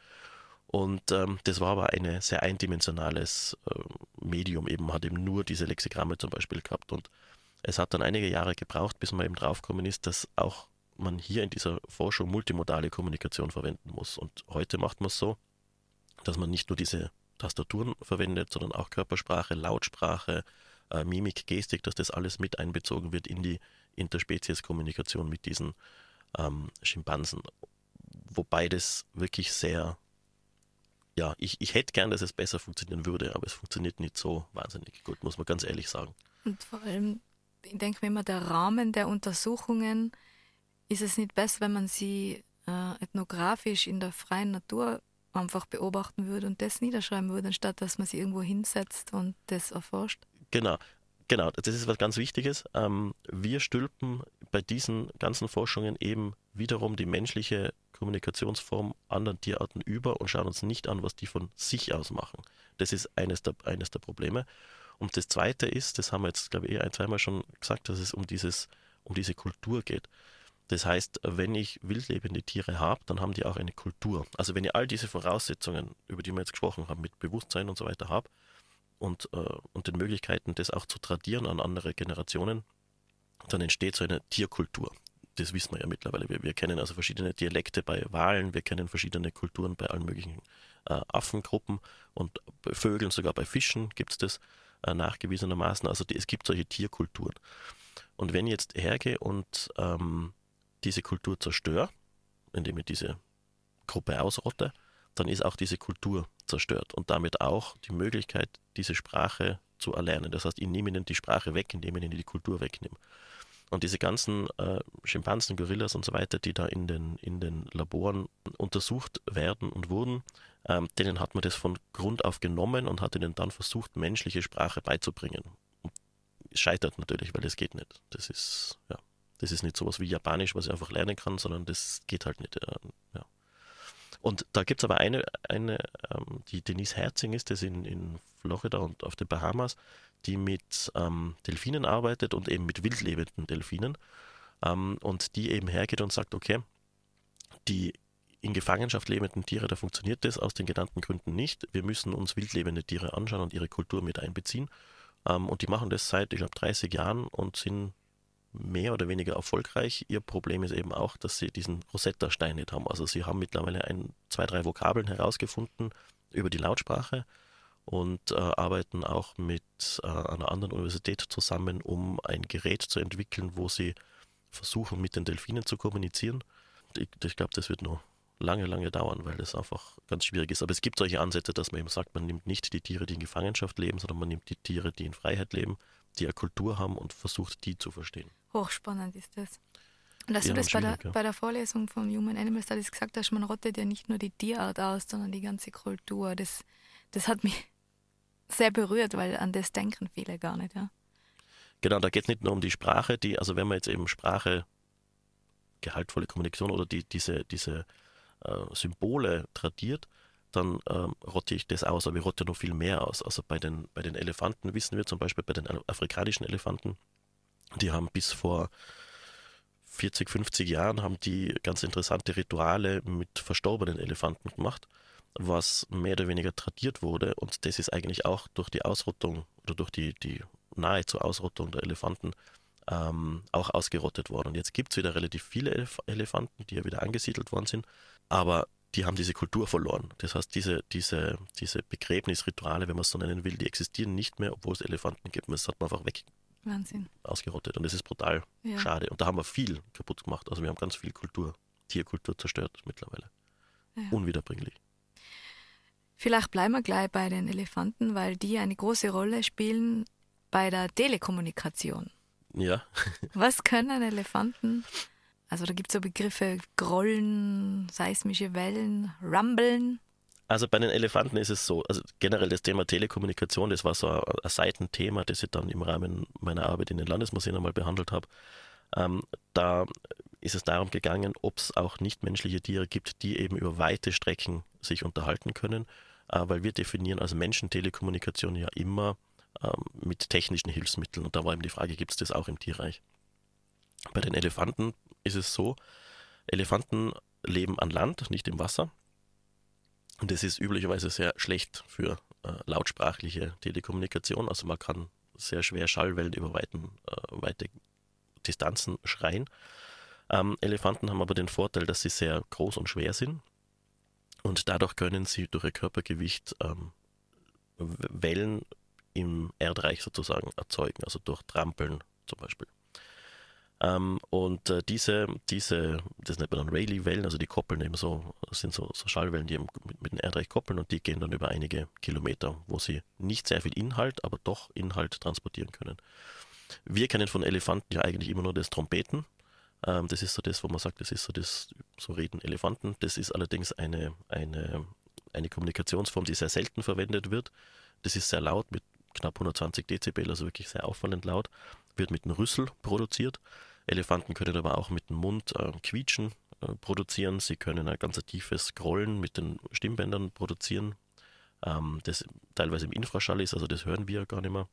Und ähm, das war aber ein sehr eindimensionales äh, Medium, eben hat eben nur diese Lexigramme zum Beispiel gehabt. Und es hat dann einige Jahre gebraucht, bis man eben draufgekommen ist, dass auch man hier in dieser Forschung multimodale Kommunikation verwenden muss. Und heute macht man es so, dass man nicht nur diese Tastaturen verwendet, sondern auch Körpersprache, Lautsprache, äh, Mimik, Gestik, dass das alles mit einbezogen wird in die Interspezies-Kommunikation mit diesen ähm, Schimpansen. Wobei das wirklich sehr, ja, ich, ich hätte gern, dass es besser funktionieren würde, aber es funktioniert nicht so wahnsinnig gut, muss man ganz ehrlich sagen. Und vor allem, ich denke mir immer, der Rahmen der Untersuchungen ist es nicht besser, wenn man sie äh, ethnografisch in der freien Natur einfach beobachten würde und das niederschreiben würde, anstatt dass man sie irgendwo hinsetzt und das erforscht? Genau. Genau, das ist was ganz Wichtiges. Ähm, wir stülpen bei diesen ganzen Forschungen eben wiederum die menschliche Kommunikationsform anderen Tierarten über und schauen uns nicht an, was die von sich aus machen. Das ist eines der, eines der Probleme. Und das Zweite ist, das haben wir jetzt, glaube ich, eh ein, zweimal schon gesagt, dass es um, dieses, um diese Kultur geht. Das heißt, wenn ich wildlebende Tiere habe, dann haben die auch eine Kultur. Also wenn ich all diese Voraussetzungen, über die wir jetzt gesprochen haben, mit Bewusstsein und so weiter habe und, äh, und den Möglichkeiten, das auch zu tradieren an andere Generationen, dann entsteht so eine Tierkultur. Das wissen wir ja mittlerweile. Wir, wir kennen also verschiedene Dialekte bei Walen, wir kennen verschiedene Kulturen bei allen möglichen äh, Affengruppen und bei Vögeln, sogar bei Fischen gibt es das äh, nachgewiesenermaßen. Also die, es gibt solche Tierkulturen. Und wenn ich jetzt hergehe und ähm, diese Kultur zerstöre, indem ich diese Gruppe ausrotte, dann ist auch diese Kultur zerstört und damit auch die Möglichkeit, diese Sprache zu erlernen. Das heißt, ich nehme ihnen die Sprache weg, indem ich ihnen die Kultur wegnehme. Und diese ganzen äh, Schimpansen, Gorillas und so weiter, die da in den, in den Laboren untersucht werden und wurden, ähm, denen hat man das von Grund auf genommen und hat ihnen dann versucht, menschliche Sprache beizubringen. Und es scheitert natürlich, weil es geht nicht. Das ist, ja. Das ist nicht sowas wie Japanisch, was ich einfach lernen kann, sondern das geht halt nicht. Ja. Und da gibt es aber eine, eine ähm, die Denise Herzing ist, das in, in Florida und auf den Bahamas, die mit ähm, Delfinen arbeitet und eben mit wildlebenden Delfinen. Ähm, und die eben hergeht und sagt, okay, die in Gefangenschaft lebenden Tiere, da funktioniert das aus den genannten Gründen nicht. Wir müssen uns wildlebende Tiere anschauen und ihre Kultur mit einbeziehen. Ähm, und die machen das seit, ich glaube, 30 Jahren und sind mehr oder weniger erfolgreich. Ihr Problem ist eben auch, dass sie diesen Rosetta-Stein nicht haben. Also sie haben mittlerweile ein, zwei, drei Vokabeln herausgefunden über die Lautsprache und äh, arbeiten auch mit äh, einer anderen Universität zusammen, um ein Gerät zu entwickeln, wo sie versuchen, mit den Delfinen zu kommunizieren. Ich, ich glaube, das wird noch lange, lange dauern, weil das einfach ganz schwierig ist. Aber es gibt solche Ansätze, dass man eben sagt, man nimmt nicht die Tiere, die in Gefangenschaft leben, sondern man nimmt die Tiere, die in Freiheit leben, die eine Kultur haben und versucht, die zu verstehen. Hochspannend ist das. Und dass du das bei der, ja. bei der Vorlesung vom Human Animal Studies gesagt hast, man rottet ja nicht nur die Tierart aus, sondern die ganze Kultur. Das, das hat mich [LAUGHS] sehr berührt, weil an das denken viele gar nicht, ja. Genau, da geht es nicht nur um die Sprache, die, also wenn man jetzt eben Sprache, gehaltvolle Kommunikation oder die, diese, diese äh, Symbole tradiert, dann ähm, rotte ich das aus, aber ich rotte noch viel mehr aus. Also bei den, bei den Elefanten wissen wir zum Beispiel, bei den afrikanischen Elefanten, die haben bis vor 40, 50 Jahren haben die ganz interessante Rituale mit verstorbenen Elefanten gemacht, was mehr oder weniger tradiert wurde und das ist eigentlich auch durch die Ausrottung oder durch die, die nahezu Ausrottung der Elefanten ähm, auch ausgerottet worden. Und jetzt gibt es wieder relativ viele Elef Elefanten, die ja wieder angesiedelt worden sind, aber die haben diese Kultur verloren. Das heißt, diese, diese, diese Begräbnisrituale, wenn man es so nennen will, die existieren nicht mehr, obwohl es Elefanten gibt. Das hat man einfach weg Wahnsinn. ausgerottet. Und das ist brutal ja. schade. Und da haben wir viel kaputt gemacht. Also wir haben ganz viel Kultur, Tierkultur zerstört mittlerweile. Ja. Unwiederbringlich. Vielleicht bleiben wir gleich bei den Elefanten, weil die eine große Rolle spielen bei der Telekommunikation. Ja. Was können Elefanten? Also da gibt es so Begriffe Grollen, seismische Wellen, Rumbeln. Also bei den Elefanten ist es so, also generell das Thema Telekommunikation, das war so ein, ein Seitenthema, das ich dann im Rahmen meiner Arbeit in den Landesmuseen einmal behandelt habe. Ähm, da ist es darum gegangen, ob es auch nichtmenschliche Tiere gibt, die eben über weite Strecken sich unterhalten können, äh, weil wir definieren als Menschentelekommunikation ja immer ähm, mit technischen Hilfsmitteln. Und da war eben die Frage, gibt es das auch im Tierreich? Bei den Elefanten ist es so, Elefanten leben an Land, nicht im Wasser. Und das ist üblicherweise sehr schlecht für äh, lautsprachliche Telekommunikation. Also man kann sehr schwer Schallwellen über weiten, äh, weite Distanzen schreien. Ähm, Elefanten haben aber den Vorteil, dass sie sehr groß und schwer sind. Und dadurch können sie durch ihr Körpergewicht ähm, Wellen im Erdreich sozusagen erzeugen, also durch Trampeln zum Beispiel. Ähm, und äh, diese, diese, das nennt man dann Rayleigh-Wellen, also die koppeln eben so, sind so, so Schallwellen, die mit, mit dem Erdreich koppeln und die gehen dann über einige Kilometer, wo sie nicht sehr viel Inhalt, aber doch Inhalt transportieren können. Wir kennen von Elefanten ja eigentlich immer nur das Trompeten. Ähm, das ist so das, wo man sagt, das ist so das, so reden Elefanten. Das ist allerdings eine, eine, eine Kommunikationsform, die sehr selten verwendet wird. Das ist sehr laut mit knapp 120 Dezibel, also wirklich sehr auffallend laut, wird mit einem Rüssel produziert. Elefanten können aber auch mit dem Mund äh, quietschen äh, produzieren. Sie können ein ganz tiefes Grollen mit den Stimmbändern produzieren, ähm, das teilweise im Infraschall ist, also das hören wir gar nicht mehr.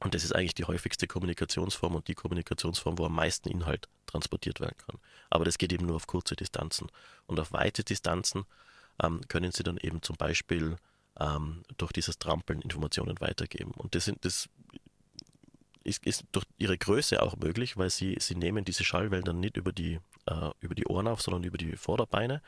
Und das ist eigentlich die häufigste Kommunikationsform und die Kommunikationsform, wo am meisten Inhalt transportiert werden kann. Aber das geht eben nur auf kurze Distanzen. Und auf weite Distanzen ähm, können Sie dann eben zum Beispiel ähm, durch dieses Trampeln Informationen weitergeben. Und das, sind, das ist, ist, durch ihre Größe auch möglich, weil sie, sie nehmen diese Schallwellen dann nicht über die, äh, über die Ohren auf, sondern über die Vorderbeine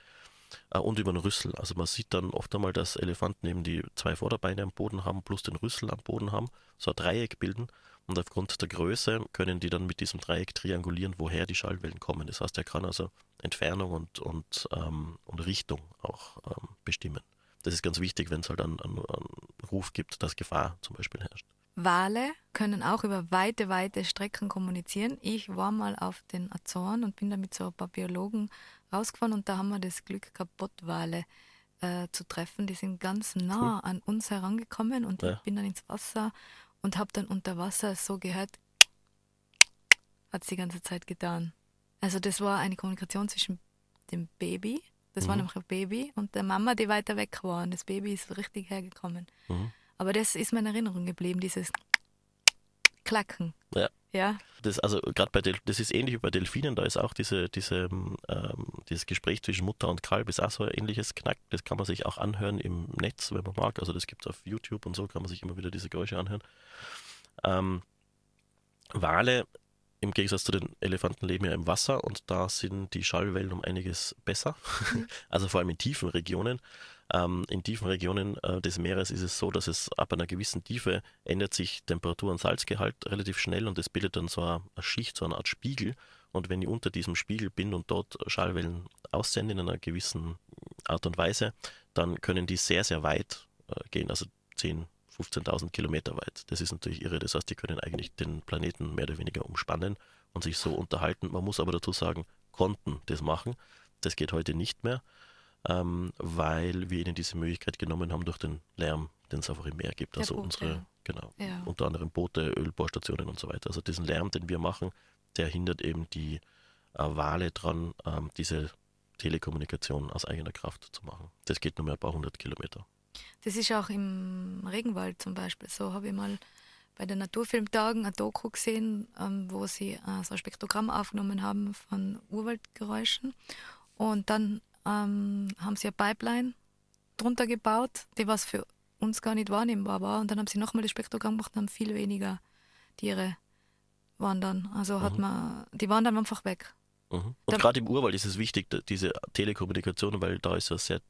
äh, und über den Rüssel. Also man sieht dann oft einmal, dass Elefanten eben die zwei Vorderbeine am Boden haben, plus den Rüssel am Boden haben, so ein Dreieck bilden. Und aufgrund der Größe können die dann mit diesem Dreieck triangulieren, woher die Schallwellen kommen. Das heißt, er kann also Entfernung und, und, ähm, und Richtung auch ähm, bestimmen. Das ist ganz wichtig, wenn es halt einen, einen, einen Ruf gibt, dass Gefahr zum Beispiel herrscht. Wale können auch über weite, weite Strecken kommunizieren. Ich war mal auf den Azoren und bin da mit so ein paar Biologen rausgefahren und da haben wir das Glück gehabt, Bottwale äh, zu treffen. Die sind ganz nah cool. an uns herangekommen und ja. ich bin dann ins Wasser und habe dann unter Wasser so gehört, hat es die ganze Zeit getan. Also das war eine Kommunikation zwischen dem Baby das mhm. war nämlich ein Baby und der Mama, die weiter weg war. Und das Baby ist richtig hergekommen. Mhm. Aber das ist mir in Erinnerung geblieben, dieses Klacken. Ja. Ja. Das, also gerade bei Del das ist ähnlich wie bei Delfinen, da ist auch diese, diese, ähm, dieses Gespräch zwischen Mutter und Kalb ist auch so ein ähnliches Knack. Das kann man sich auch anhören im Netz, wenn man mag. Also das gibt es auf YouTube und so, kann man sich immer wieder diese Geräusche anhören. Ähm, Wale im Gegensatz zu den Elefanten leben ja im Wasser und da sind die Schallwellen um einiges besser. Mhm. [LAUGHS] Also vor allem in tiefen Regionen. Ähm, in tiefen Regionen äh, des Meeres ist es so, dass es ab einer gewissen Tiefe ändert sich Temperatur und Salzgehalt relativ schnell und es bildet dann so eine, Schicht, so eine Art Spiegel. Und wenn ich unter diesem Spiegel bin und dort Schallwellen aussende in einer gewissen Art und Weise, dann können die sehr, sehr weit äh, gehen, also 10, 15.000 Kilometer weit. Das ist natürlich irre. Das heißt, die können eigentlich den Planeten mehr oder weniger umspannen und sich so unterhalten. Man muss aber dazu sagen, konnten das machen. Das geht heute nicht mehr, ähm, weil wir ihnen diese Möglichkeit genommen haben durch den Lärm, den es einfach im Meer gibt. Der also Boote. unsere, genau, Ja. unter anderem Boote, Ölbohrstationen und so weiter. Also diesen Lärm, den wir machen, der hindert eben die äh, Wale dran, ähm, diese Telekommunikation aus eigener Kraft zu machen. Das geht nur mehr ein paar hundert Kilometer. Das ist auch im Regenwald zum Beispiel. So habe ich mal bei den Naturfilmtagen ein Doku gesehen, ähm, wo sie äh, so ein Spektrogramm aufgenommen haben von Urwaldgeräuschen. Und dann ähm, haben sie eine Pipeline drunter gebaut, die was für uns gar nicht wahrnehmbar war. Und dann haben sie nochmal das Spektrogramm gemacht und haben viel weniger Tiere waren dann. Also hat Mhm. man, die waren dann einfach weg. Mhm. Und gerade im Urwald ist es wichtig, diese Telekommunikation, weil da ist ein sehr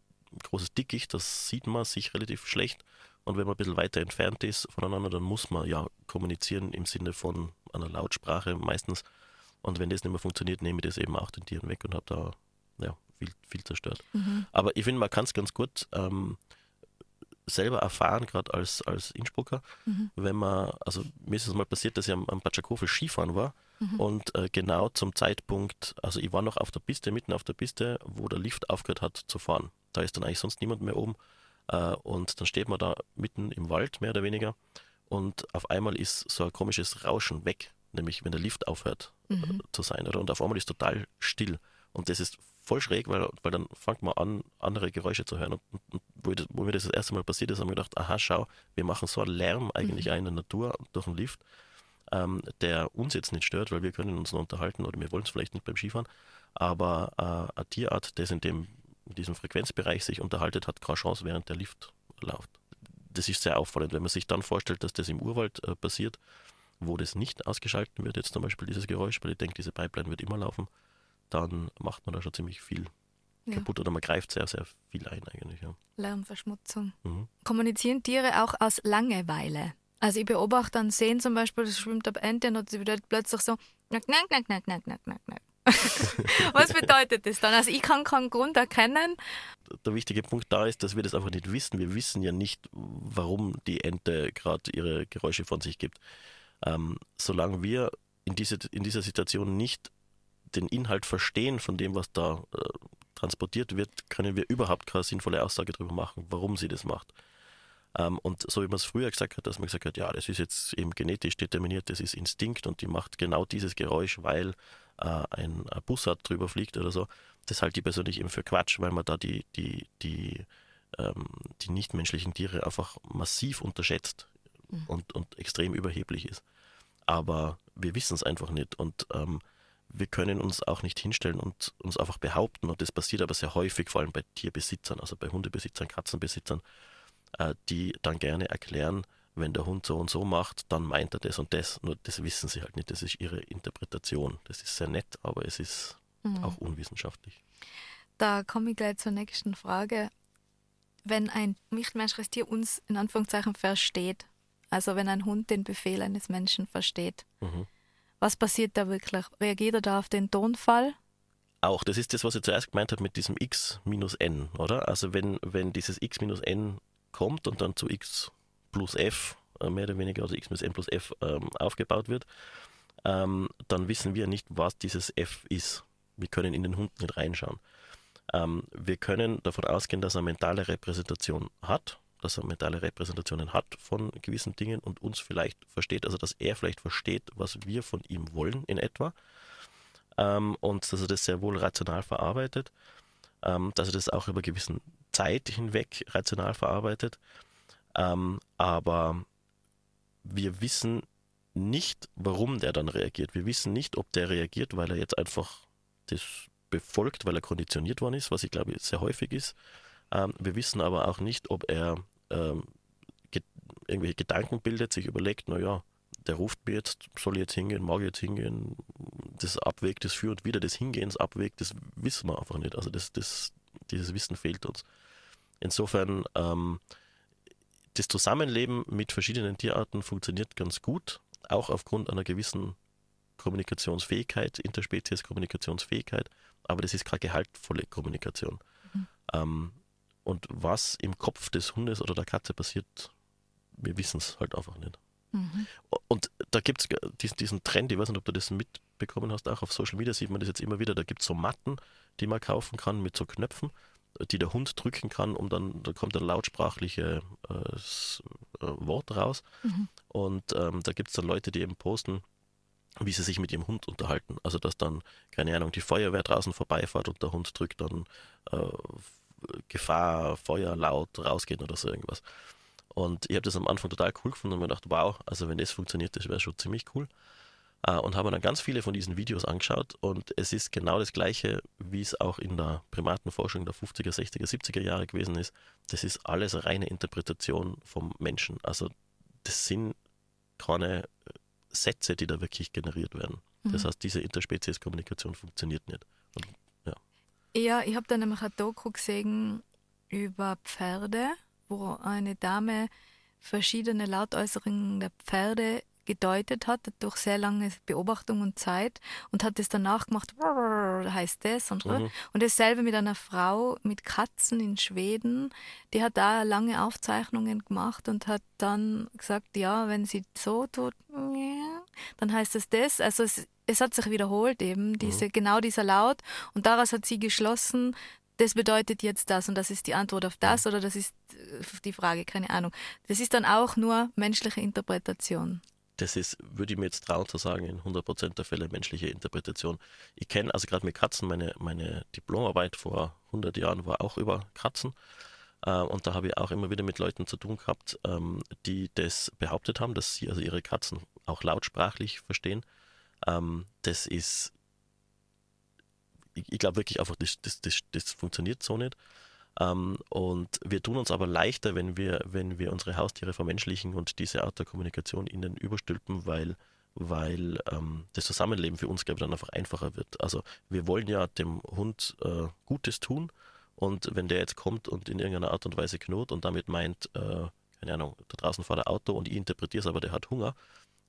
großes Dickicht, das sieht man sich relativ schlecht. Und wenn man ein bisschen weiter entfernt ist voneinander, dann muss man ja kommunizieren im Sinne von einer Lautsprache meistens. Und wenn das nicht mehr funktioniert, nehme ich das eben auch den Tieren weg und habe da ja, viel, viel zerstört. Mhm. Aber ich finde, man kann es ganz gut ähm, selber erfahren, gerade als, als Innsbrucker, Mhm. wenn man, also mir ist es mal passiert, dass ich am, am Patschakofel Skifahren war Mhm. und äh, genau zum Zeitpunkt, also ich war noch auf der Piste, mitten auf der Piste, wo der Lift aufgehört hat zu fahren. Da ist dann eigentlich sonst niemand mehr oben äh, und dann steht man da mitten im Wald, mehr oder weniger, und auf einmal ist so ein komisches Rauschen weg, nämlich wenn der Lift aufhört Mhm. zu sein, oder? Und auf einmal ist total still. Und das ist voll schräg, weil, weil dann fängt man an, andere Geräusche zu hören. Und, und, wo, das, wo mir das das erste Mal passiert ist, haben wir gedacht, aha, schau, wir machen so einen Lärm eigentlich Mhm. auch in der Natur durch den Lift, ähm, der uns jetzt nicht stört, weil wir können uns nur unterhalten oder wir wollen es vielleicht nicht beim Skifahren. Aber äh, eine Tierart, das in, dem, in diesem Frequenzbereich sich unterhaltet, hat keine Chance, während der Lift läuft. Das ist sehr auffallend, wenn man sich dann vorstellt, dass das im Urwald äh, passiert, wo das nicht ausgeschalten wird, jetzt zum Beispiel dieses Geräusch, weil ich denke, diese Pipeline wird immer laufen, dann macht man da schon ziemlich viel Ja. kaputt oder man greift sehr, sehr viel ein eigentlich. Ja. Lärmverschmutzung. Mhm. kommunizieren Tiere auch aus Langeweile. Also ich beobachte an Seen zum Beispiel, das schwimmt ab Ente und sie wird plötzlich so knack, knack, knack, knack, knack, knack, knack, knack. [LAUGHS] Was bedeutet das dann? Also ich kann keinen Grund erkennen. Der wichtige Punkt da ist, dass wir das einfach nicht wissen. Wir wissen ja nicht, warum die Ente gerade ihre Geräusche von sich gibt. Ähm, solange wir in, diese, in dieser Situation nicht den Inhalt verstehen von dem, was da äh, transportiert wird, können wir überhaupt keine sinnvolle Aussage darüber machen, warum sie das macht. Ähm, und so wie man es früher gesagt hat, dass man gesagt hat, ja, das ist jetzt eben genetisch determiniert, das ist Instinkt und die macht genau dieses Geräusch, weil äh, ein, Bussard drüber fliegt oder so. Das halte ich persönlich eben für Quatsch, weil man da die, die, die, ähm, die nichtmenschlichen Tiere einfach massiv unterschätzt Mhm. und, und extrem überheblich ist. Aber wir wissen es einfach nicht und ähm, wir können uns auch nicht hinstellen und uns einfach behaupten. Und das passiert aber sehr häufig, vor allem bei Tierbesitzern, also bei Hundebesitzern, Katzenbesitzern, äh, die dann gerne erklären, wenn der Hund so und so macht, dann meint er das und das. Nur das wissen sie halt nicht. Das ist ihre Interpretation. Das ist sehr nett, aber es ist Mhm. auch unwissenschaftlich. Da komme ich gleich zur nächsten Frage. Wenn ein nichtmenschliches Tier uns in Anführungszeichen versteht, also wenn ein Hund den Befehl eines Menschen versteht, Mhm. Was passiert da wirklich? Reagiert er da auf den Tonfall? Auch, das ist das, was ich zuerst gemeint habe mit diesem x minus n, oder? Also wenn, wenn dieses x minus n kommt und dann zu x plus f, äh, mehr oder weniger, also x minus n plus f ähm, aufgebaut wird, ähm, dann wissen wir nicht, was dieses f ist. Wir können in den Hund nicht reinschauen. Ähm, wir können davon ausgehen, dass er mentale Repräsentation hat, dass er mentale Repräsentationen hat von gewissen Dingen und uns vielleicht versteht, also dass er vielleicht versteht, was wir von ihm wollen in etwa ähm, und dass er das sehr wohl rational verarbeitet, ähm, dass er das auch über gewissen Zeit hinweg rational verarbeitet. Ähm, aber wir wissen nicht, warum der dann reagiert. Wir wissen nicht, ob der reagiert, weil er jetzt einfach das befolgt, weil er konditioniert worden ist, was ich glaube sehr häufig ist. Ähm, wir wissen aber auch nicht, ob er ähm, ge irgendwelche Gedanken bildet, sich überlegt, naja, der ruft mir jetzt, soll ich jetzt hingehen, mag ich jetzt hingehen, das abwägt, das Für und Wider des Hingehens abwägt, das wissen wir einfach nicht. Also das, das, dieses Wissen fehlt uns. Insofern, ähm, das Zusammenleben mit verschiedenen Tierarten funktioniert ganz gut, auch aufgrund einer gewissen Kommunikationsfähigkeit, Interspezies-Kommunikationsfähigkeit, aber das ist keine gehaltvolle Kommunikation. Mhm. Ähm, und was im Kopf des Hundes oder der Katze passiert, wir wissen es halt einfach nicht. Mhm. Und da gibt es diesen, diesen Trend, ich weiß nicht, ob du das mitbekommen hast, auch auf Social Media sieht man das jetzt immer wieder, da gibt es so Matten, die man kaufen kann mit so Knöpfen, die der Hund drücken kann, um dann, da kommt ein lautsprachliches äh, äh, Wort raus. Mhm. Und ähm, da gibt es dann Leute, die eben posten, wie sie sich mit ihrem Hund unterhalten. Also dass dann, keine Ahnung, die Feuerwehr draußen vorbeifährt und der Hund drückt dann äh, Gefahr, Feuer laut rausgehen oder so irgendwas. Und ich habe das am Anfang total cool gefunden und mir gedacht, wow, also wenn das funktioniert, das wäre schon ziemlich cool. Uh, und habe dann ganz viele von diesen Videos angeschaut und es ist genau das gleiche, wie es auch in der Primatenforschung der 50er, 60er, 70er Jahre gewesen ist. Das ist alles reine Interpretation vom Menschen. Also das sind keine Sätze, die da wirklich generiert werden. Mhm. Das heißt, diese Interspezies-Kommunikation funktioniert nicht. Und, ja. ich habe dann nämlich ein Doku gesehen über Pferde, wo eine Dame verschiedene Lautäußerungen der Pferde gedeutet hat, durch sehr lange Beobachtung und Zeit und hat es danach gemacht, heißt das und, mhm. und dasselbe mit einer Frau mit Katzen in Schweden, die hat da lange Aufzeichnungen gemacht und hat dann gesagt, ja, wenn sie so tut, dann heißt es das, also es, es hat sich wiederholt eben, diese, mhm. genau dieser Laut und daraus hat sie geschlossen, das bedeutet jetzt das und das ist die Antwort auf das oder das ist äh, die Frage, keine Ahnung. Das ist dann auch nur menschliche Interpretation das ist, würde ich mir jetzt trauen zu sagen, in 100% der Fälle menschliche Interpretation. Ich kenne also gerade mit Katzen, meine, meine Diplomarbeit vor 100 Jahren war auch über Katzen. Äh, und da habe ich auch immer wieder mit Leuten zu tun gehabt, ähm, die das behauptet haben, dass sie also ihre Katzen auch lautsprachlich verstehen. Ähm, das ist, ich, glaube wirklich einfach, das, das, das, das funktioniert so nicht. Ähm, und wir tun uns aber leichter, wenn wir, wenn wir unsere Haustiere vermenschlichen und diese Art der Kommunikation ihnen überstülpen, weil, weil ähm, das Zusammenleben für uns, glaube ich, dann einfach einfacher wird. Also wir wollen ja dem Hund äh, Gutes tun und wenn der jetzt kommt und in irgendeiner Art und Weise knurrt und damit meint, äh, keine Ahnung, da draußen vor der Auto und ich interpretiere es aber, der hat Hunger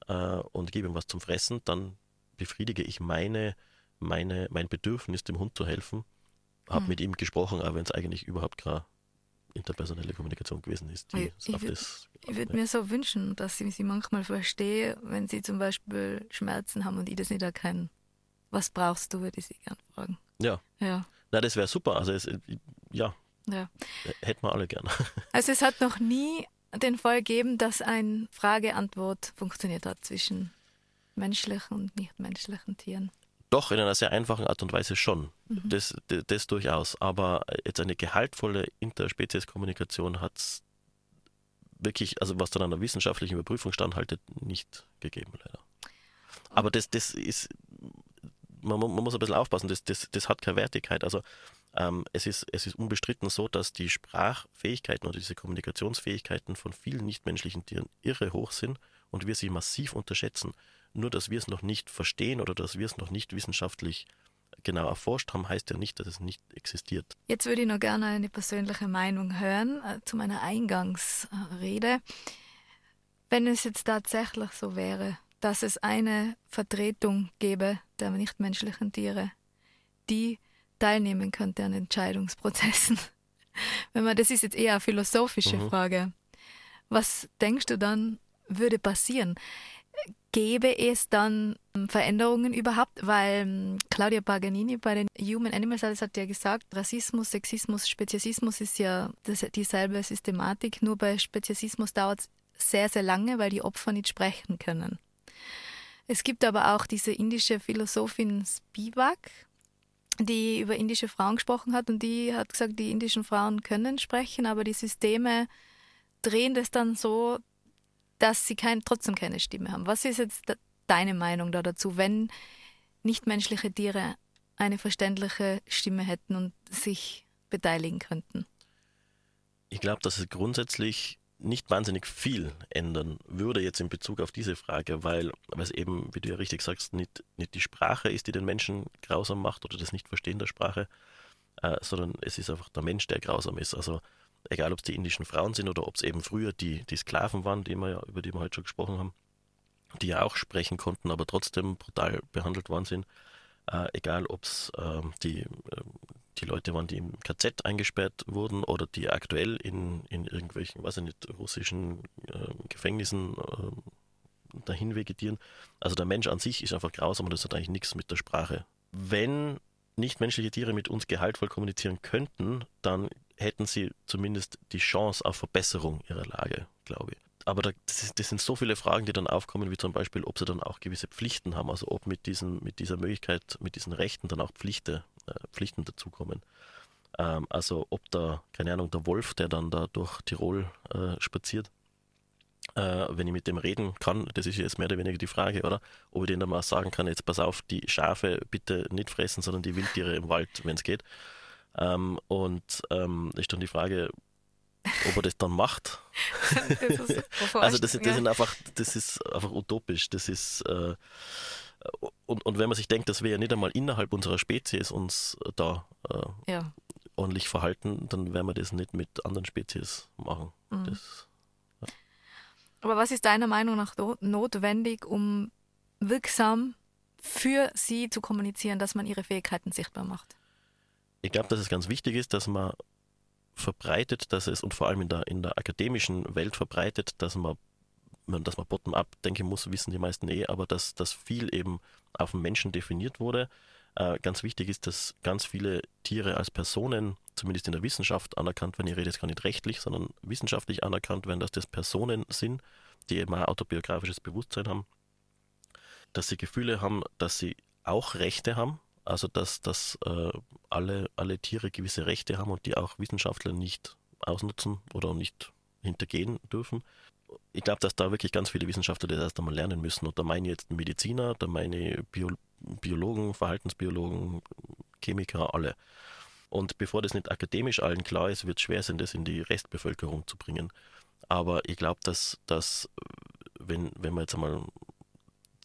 äh, und gebe ihm was zum Fressen, dann befriedige ich meine, meine, mein Bedürfnis, dem Hund zu helfen habe mhm. mit ihm gesprochen, auch wenn es eigentlich überhaupt keine interpersonelle Kommunikation gewesen ist. ich, ich würde würd mir so wünschen, dass ich sie manchmal verstehe, wenn sie zum Beispiel Schmerzen haben und ich das nicht erkenne. Was brauchst du, würde ich sie gerne fragen. Ja. ja. Na, das wäre super. Also, es, ja. ja. Hätten wir alle gern. [LAUGHS] Also, es hat noch nie den Fall gegeben, dass ein Frage-Antwort funktioniert hat zwischen menschlichen und nichtmenschlichen Tieren. Doch, in einer sehr einfachen Art und Weise schon. Mhm. Das, das, das, durchaus. Aber jetzt eine gehaltvolle Interspezies-Kommunikation hat es wirklich, also was dann an der wissenschaftlichen Überprüfung standhaltet, nicht gegeben, leider. Aber das, das ist, man, man muss ein bisschen aufpassen, das, das, das hat keine Wertigkeit. Also ähm, es, ist, es ist unbestritten so, dass die Sprachfähigkeiten oder diese Kommunikationsfähigkeiten von vielen nichtmenschlichen Tieren irre hoch sind und wir sie massiv unterschätzen. Nur, dass wir es noch nicht verstehen oder dass wir es noch nicht wissenschaftlich genau erforscht haben, heißt ja nicht, dass es nicht existiert. Jetzt würde ich noch gerne eine persönliche Meinung hören äh, zu meiner Eingangsrede. Wenn es jetzt tatsächlich so wäre, dass es eine Vertretung gäbe der nichtmenschlichen Tiere, die teilnehmen könnte an Entscheidungsprozessen. [LAUGHS] Wenn man, das ist jetzt eher eine philosophische mhm. Frage. Was denkst du dann würde passieren? Gäbe es dann Veränderungen überhaupt? Weil ähm, Claudia Paganini bei den Human Animal Studies hat ja gesagt, Rassismus, Sexismus, Speziesismus ist ja dieselbe Systematik, nur bei Speziesismus dauert es sehr, sehr lange, weil die Opfer nicht sprechen können. Es gibt aber auch diese indische Philosophin Spivak, die über indische Frauen gesprochen hat und die hat gesagt, die indischen Frauen können sprechen, aber die Systeme drehen das dann so, dass sie kein, trotzdem keine Stimme haben. Was ist jetzt deine Meinung da dazu, wenn nichtmenschliche Tiere eine verständliche Stimme hätten und sich beteiligen könnten? Ich glaube, dass es grundsätzlich nicht wahnsinnig viel ändern würde jetzt in Bezug auf diese Frage, weil, es eben, wie du ja richtig sagst, nicht, nicht die Sprache ist, die den Menschen grausam macht oder das Nicht-Verstehen der Sprache, äh, sondern es ist einfach der Mensch, der grausam ist. Also egal ob es die indischen Frauen sind oder ob es eben früher die, die Sklaven waren, die wir über die wir heute schon gesprochen haben, die ja auch sprechen konnten, aber trotzdem brutal behandelt worden sind. Äh, egal ob es äh, die, äh, die Leute waren, die im KZ eingesperrt wurden oder die aktuell in, in irgendwelchen, weiß ich nicht, russischen äh, Gefängnissen dahin vegetieren. Also der Mensch an sich ist einfach grausam und das hat eigentlich nichts mit der Sprache. Wenn nichtmenschliche Tiere mit uns gehaltvoll kommunizieren könnten, dann hätten sie zumindest die Chance auf Verbesserung ihrer Lage, glaube ich. Aber da, das, ist, das, sind so viele Fragen, die dann aufkommen, wie zum Beispiel, ob sie dann auch gewisse Pflichten haben, also ob mit, diesen, mit dieser Möglichkeit, mit diesen Rechten dann auch Pflichte, äh, Pflichten dazukommen. Ähm, also ob da, keine Ahnung, der Wolf, der dann da durch Tirol äh, spaziert, äh, wenn ich mit dem reden kann, das ist jetzt mehr oder weniger die Frage, oder? Ob ich denen dann mal sagen kann, jetzt pass auf, die Schafe bitte nicht fressen, sondern die Wildtiere im Wald, wenn es geht. Ähm, und ähm, ist dann die Frage, ob er das dann macht. [LAUGHS] das ist, also das, das, sind einfach, das ist einfach utopisch. Das ist äh, und, und wenn man sich denkt, dass wir ja nicht einmal innerhalb unserer Spezies uns da äh, ja. ordentlich verhalten, dann werden wir das nicht mit anderen Spezies machen. Mhm. Das, ja. Aber was ist deiner Meinung nach notwendig, um wirksam für sie zu kommunizieren, dass man ihre Fähigkeiten sichtbar macht? Ich glaube, dass es ganz wichtig ist, dass man verbreitet, dass es und vor allem in der, in der akademischen Welt verbreitet, dass man, dass man bottom-up denken muss, wissen die meisten eh, aber dass, dass viel eben auf den Menschen definiert wurde. Äh, ganz wichtig ist, dass ganz viele Tiere als Personen, zumindest in der Wissenschaft, anerkannt werden. Ich rede jetzt gar nicht rechtlich, sondern wissenschaftlich anerkannt werden, dass das Personen sind, die eben ein autobiografisches Bewusstsein haben, dass sie Gefühle haben, dass sie auch Rechte haben, also dass, dass äh, alle, alle Tiere gewisse Rechte haben und die auch Wissenschaftler nicht ausnutzen oder nicht hintergehen dürfen. Ich glaube, dass da wirklich ganz viele Wissenschaftler das erst einmal lernen müssen. Und da meine ich jetzt Mediziner, da meine ich Bio Biologen, Verhaltensbiologen, Chemiker, alle. Und bevor das nicht akademisch allen klar ist, wird es schwer sein, das in die Restbevölkerung zu bringen. Aber ich glaube, dass, dass wenn, wenn man jetzt einmal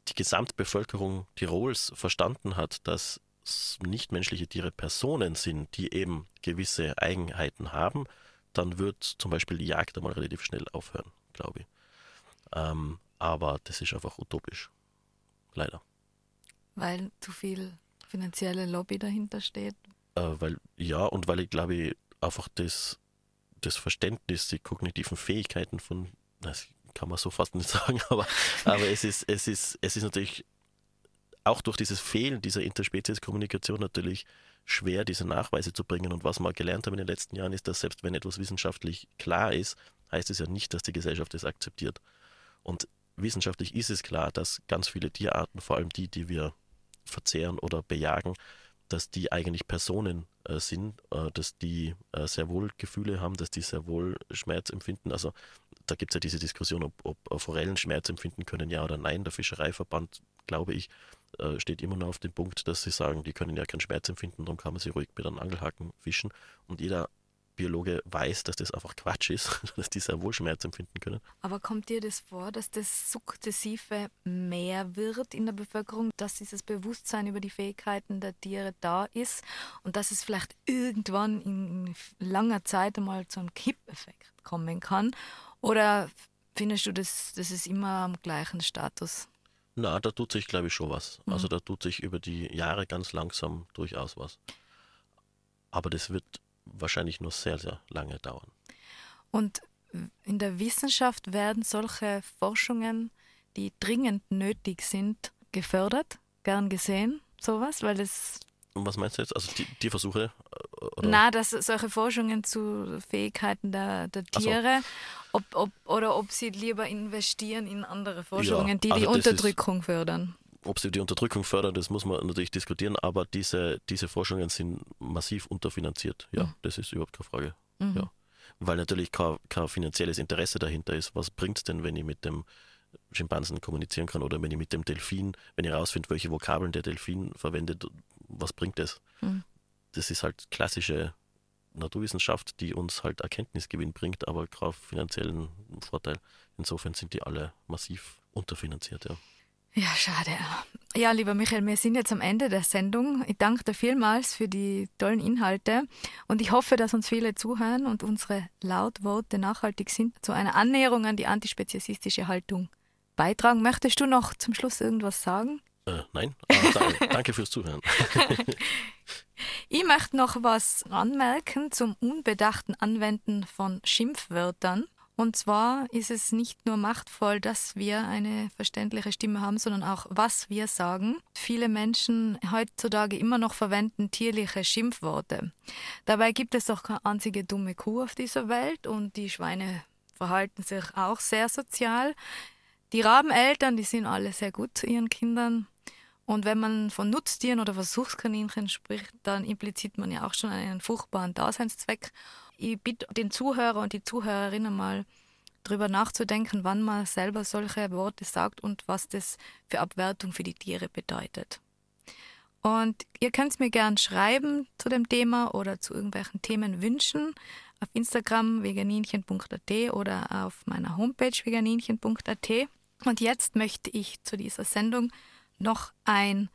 die Gesamtbevölkerung Tirols verstanden hat, dass nichtmenschliche Tiere Personen sind, die eben gewisse Eigenheiten haben, dann wird zum Beispiel die Jagd einmal relativ schnell aufhören, glaube ich. Ähm, aber das ist einfach utopisch. Leider. Weil zu viel finanzielle Lobby dahinter steht? Äh, weil, ja, und weil ich glaube, einfach das, das Verständnis, die kognitiven Fähigkeiten von, das kann man so fast nicht [LAUGHS] sagen, aber, aber es, ist, es, ist, es ist natürlich auch durch dieses Fehlen dieser Interspezies-Kommunikation natürlich schwer, diese Nachweise zu bringen. Und was wir gelernt haben in den letzten Jahren ist, dass selbst wenn etwas wissenschaftlich klar ist, heißt es ja nicht, dass die Gesellschaft es akzeptiert. Und wissenschaftlich ist es klar, dass ganz viele Tierarten, vor allem die, die wir verzehren oder bejagen, dass die eigentlich Personen äh, sind, äh, dass die äh, sehr wohl Gefühle haben, dass die sehr wohl Schmerz empfinden. Also da gibt es ja diese Diskussion, ob, ob Forellen Schmerz empfinden können, ja oder nein. Der Fischereiverband, glaube ich, äh, steht immer noch auf dem Punkt, dass sie sagen, die können ja keinen Schmerz empfinden, darum kann man sie ruhig mit einem Angelhaken fischen. Und jeder Biologe weiß, dass das einfach Quatsch ist, [LAUGHS] dass die sehr wohl Schmerz empfinden können. Aber kommt dir das vor, dass das Sukzessive mehr wird in der Bevölkerung, dass dieses Bewusstsein über die Fähigkeiten der Tiere da ist und dass es vielleicht irgendwann in langer Zeit einmal zu einem Kippeffekt kommen kann? Oder findest du, dass das ist immer am gleichen Status? Na, da tut sich, glaube ich, schon was. Mhm. Also da tut sich über die Jahre ganz langsam durchaus was. Aber das wird wahrscheinlich nur sehr, sehr lange dauern. Und in der Wissenschaft werden solche Forschungen, die dringend nötig sind, gefördert, gern gesehen, sowas, weil es was meinst du jetzt? Also die, Tierversuche? Äh, oder? Na, dass solche Forschungen zu Fähigkeiten der, der Tiere, so. ob, ob, oder ob sie lieber investieren in andere Forschungen, ja, die also die Unterdrückung ist, fördern. Ob sie die Unterdrückung fördern, das muss man natürlich diskutieren, aber diese, diese Forschungen sind massiv unterfinanziert. Ja, mhm. das ist überhaupt keine Frage. Mhm. Ja. Weil natürlich kein, kein finanzielles Interesse dahinter ist. Was bringt es denn, wenn ich mit dem Schimpansen kommunizieren kann oder wenn ich mit dem Delfin, wenn ich herausfinde, welche Vokabeln der Delfin verwendet, was bringt das? Mhm. Das ist halt klassische Naturwissenschaft, die uns halt Erkenntnisgewinn bringt, aber keinen finanziellen Vorteil. Insofern sind die alle massiv unterfinanziert, ja. Ja, schade. Ja, lieber Michael, wir sind jetzt am Ende der Sendung. Ich danke dir vielmals für die tollen Inhalte und ich hoffe, dass uns viele zuhören und unsere Lautworte nachhaltig sind zu einer Annäherung an die antispeziesistische Haltung beitragen. Möchtest du noch zum Schluss irgendwas sagen? Äh, nein, danke, [LAUGHS] danke fürs Zuhören. [LAUGHS] ich möchte noch was anmerken zum unbedachten Anwenden von Schimpfwörtern. Und zwar ist es nicht nur machtvoll, dass wir eine verständliche Stimme haben, sondern auch, was wir sagen. Viele Menschen heutzutage immer noch verwenden tierliche Schimpfworte. Dabei gibt es doch keine einzige dumme Kuh auf dieser Welt und die Schweine verhalten sich auch sehr sozial. Die Rabeneltern, die sind alle sehr gut zu ihren Kindern. Und wenn man von Nutztieren oder Versuchskaninchen spricht, dann impliziert man ja auch schon einen furchtbaren Daseinszweck. Ich bitte den Zuhörer und die Zuhörerinnen mal darüber nachzudenken, wann man selber solche Worte sagt und was das für Abwertung für die Tiere bedeutet. Und ihr könnt es mir gern schreiben zu dem Thema oder zu irgendwelchen Themen wünschen auf Instagram veganinchen.at oder auf meiner Homepage veganinchen.at. Und jetzt möchte ich zu dieser Sendung noch ein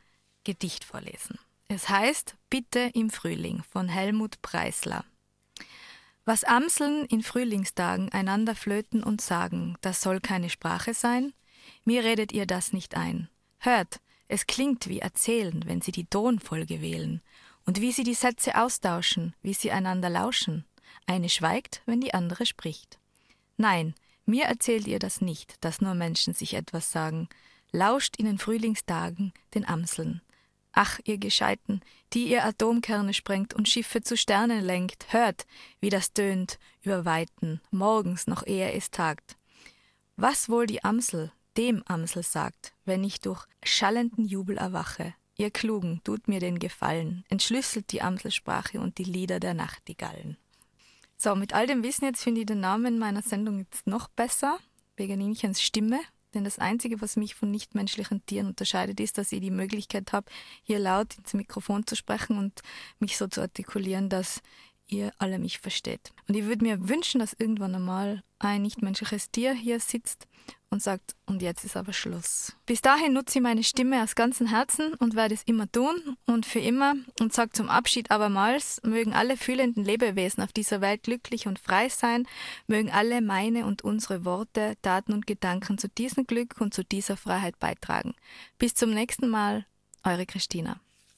Gedicht vorlesen. Es heißt Bitte im Frühling von Helmut Preisler. Was Amseln in Frühlingstagen einander flöten und sagen, das soll keine Sprache sein? Mir redet ihr das nicht ein. Hört, es klingt wie Erzählen, wenn sie die Tonfolge wählen, und wie sie die Sätze austauschen, wie sie einander lauschen. Eine schweigt, wenn die andere spricht. Nein, mir erzählt ihr das nicht, dass nur Menschen sich etwas sagen, lauscht in den Frühlingstagen den Amseln. Ach, ihr Gescheiten, die ihr Atomkerne sprengt und Schiffe zu Sternen lenkt, hört, wie das tönt über Weiten, morgens noch ehe es tagt. Was wohl die Amsel dem Amsel sagt, wenn ich durch schallenden Jubel erwache. Ihr Klugen, tut mir den Gefallen, entschlüsselt die Amselsprache und die Lieder der Nachtigallen. So, mit all dem Wissen jetzt finde ich den Namen meiner Sendung jetzt noch besser. Veganinchens Stimme denn das Einzige, was mich von nichtmenschlichen Tieren unterscheidet, ist, dass ich die Möglichkeit habe, hier laut ins Mikrofon zu sprechen und mich so zu artikulieren, dass ihr alle mich versteht. Und ich würde mir wünschen, dass irgendwann einmal ein nichtmenschliches Tier hier sitzt und sagt, und jetzt ist aber Schluss. Bis dahin nutze ich meine Stimme aus ganzem Herzen und werde es immer tun und für immer und sage zum Abschied abermals, mögen alle fühlenden Lebewesen auf dieser Welt glücklich und frei sein, mögen alle meine und unsere Worte, Taten und Gedanken zu diesem Glück und zu dieser Freiheit beitragen. Bis zum nächsten Mal, eure Christina.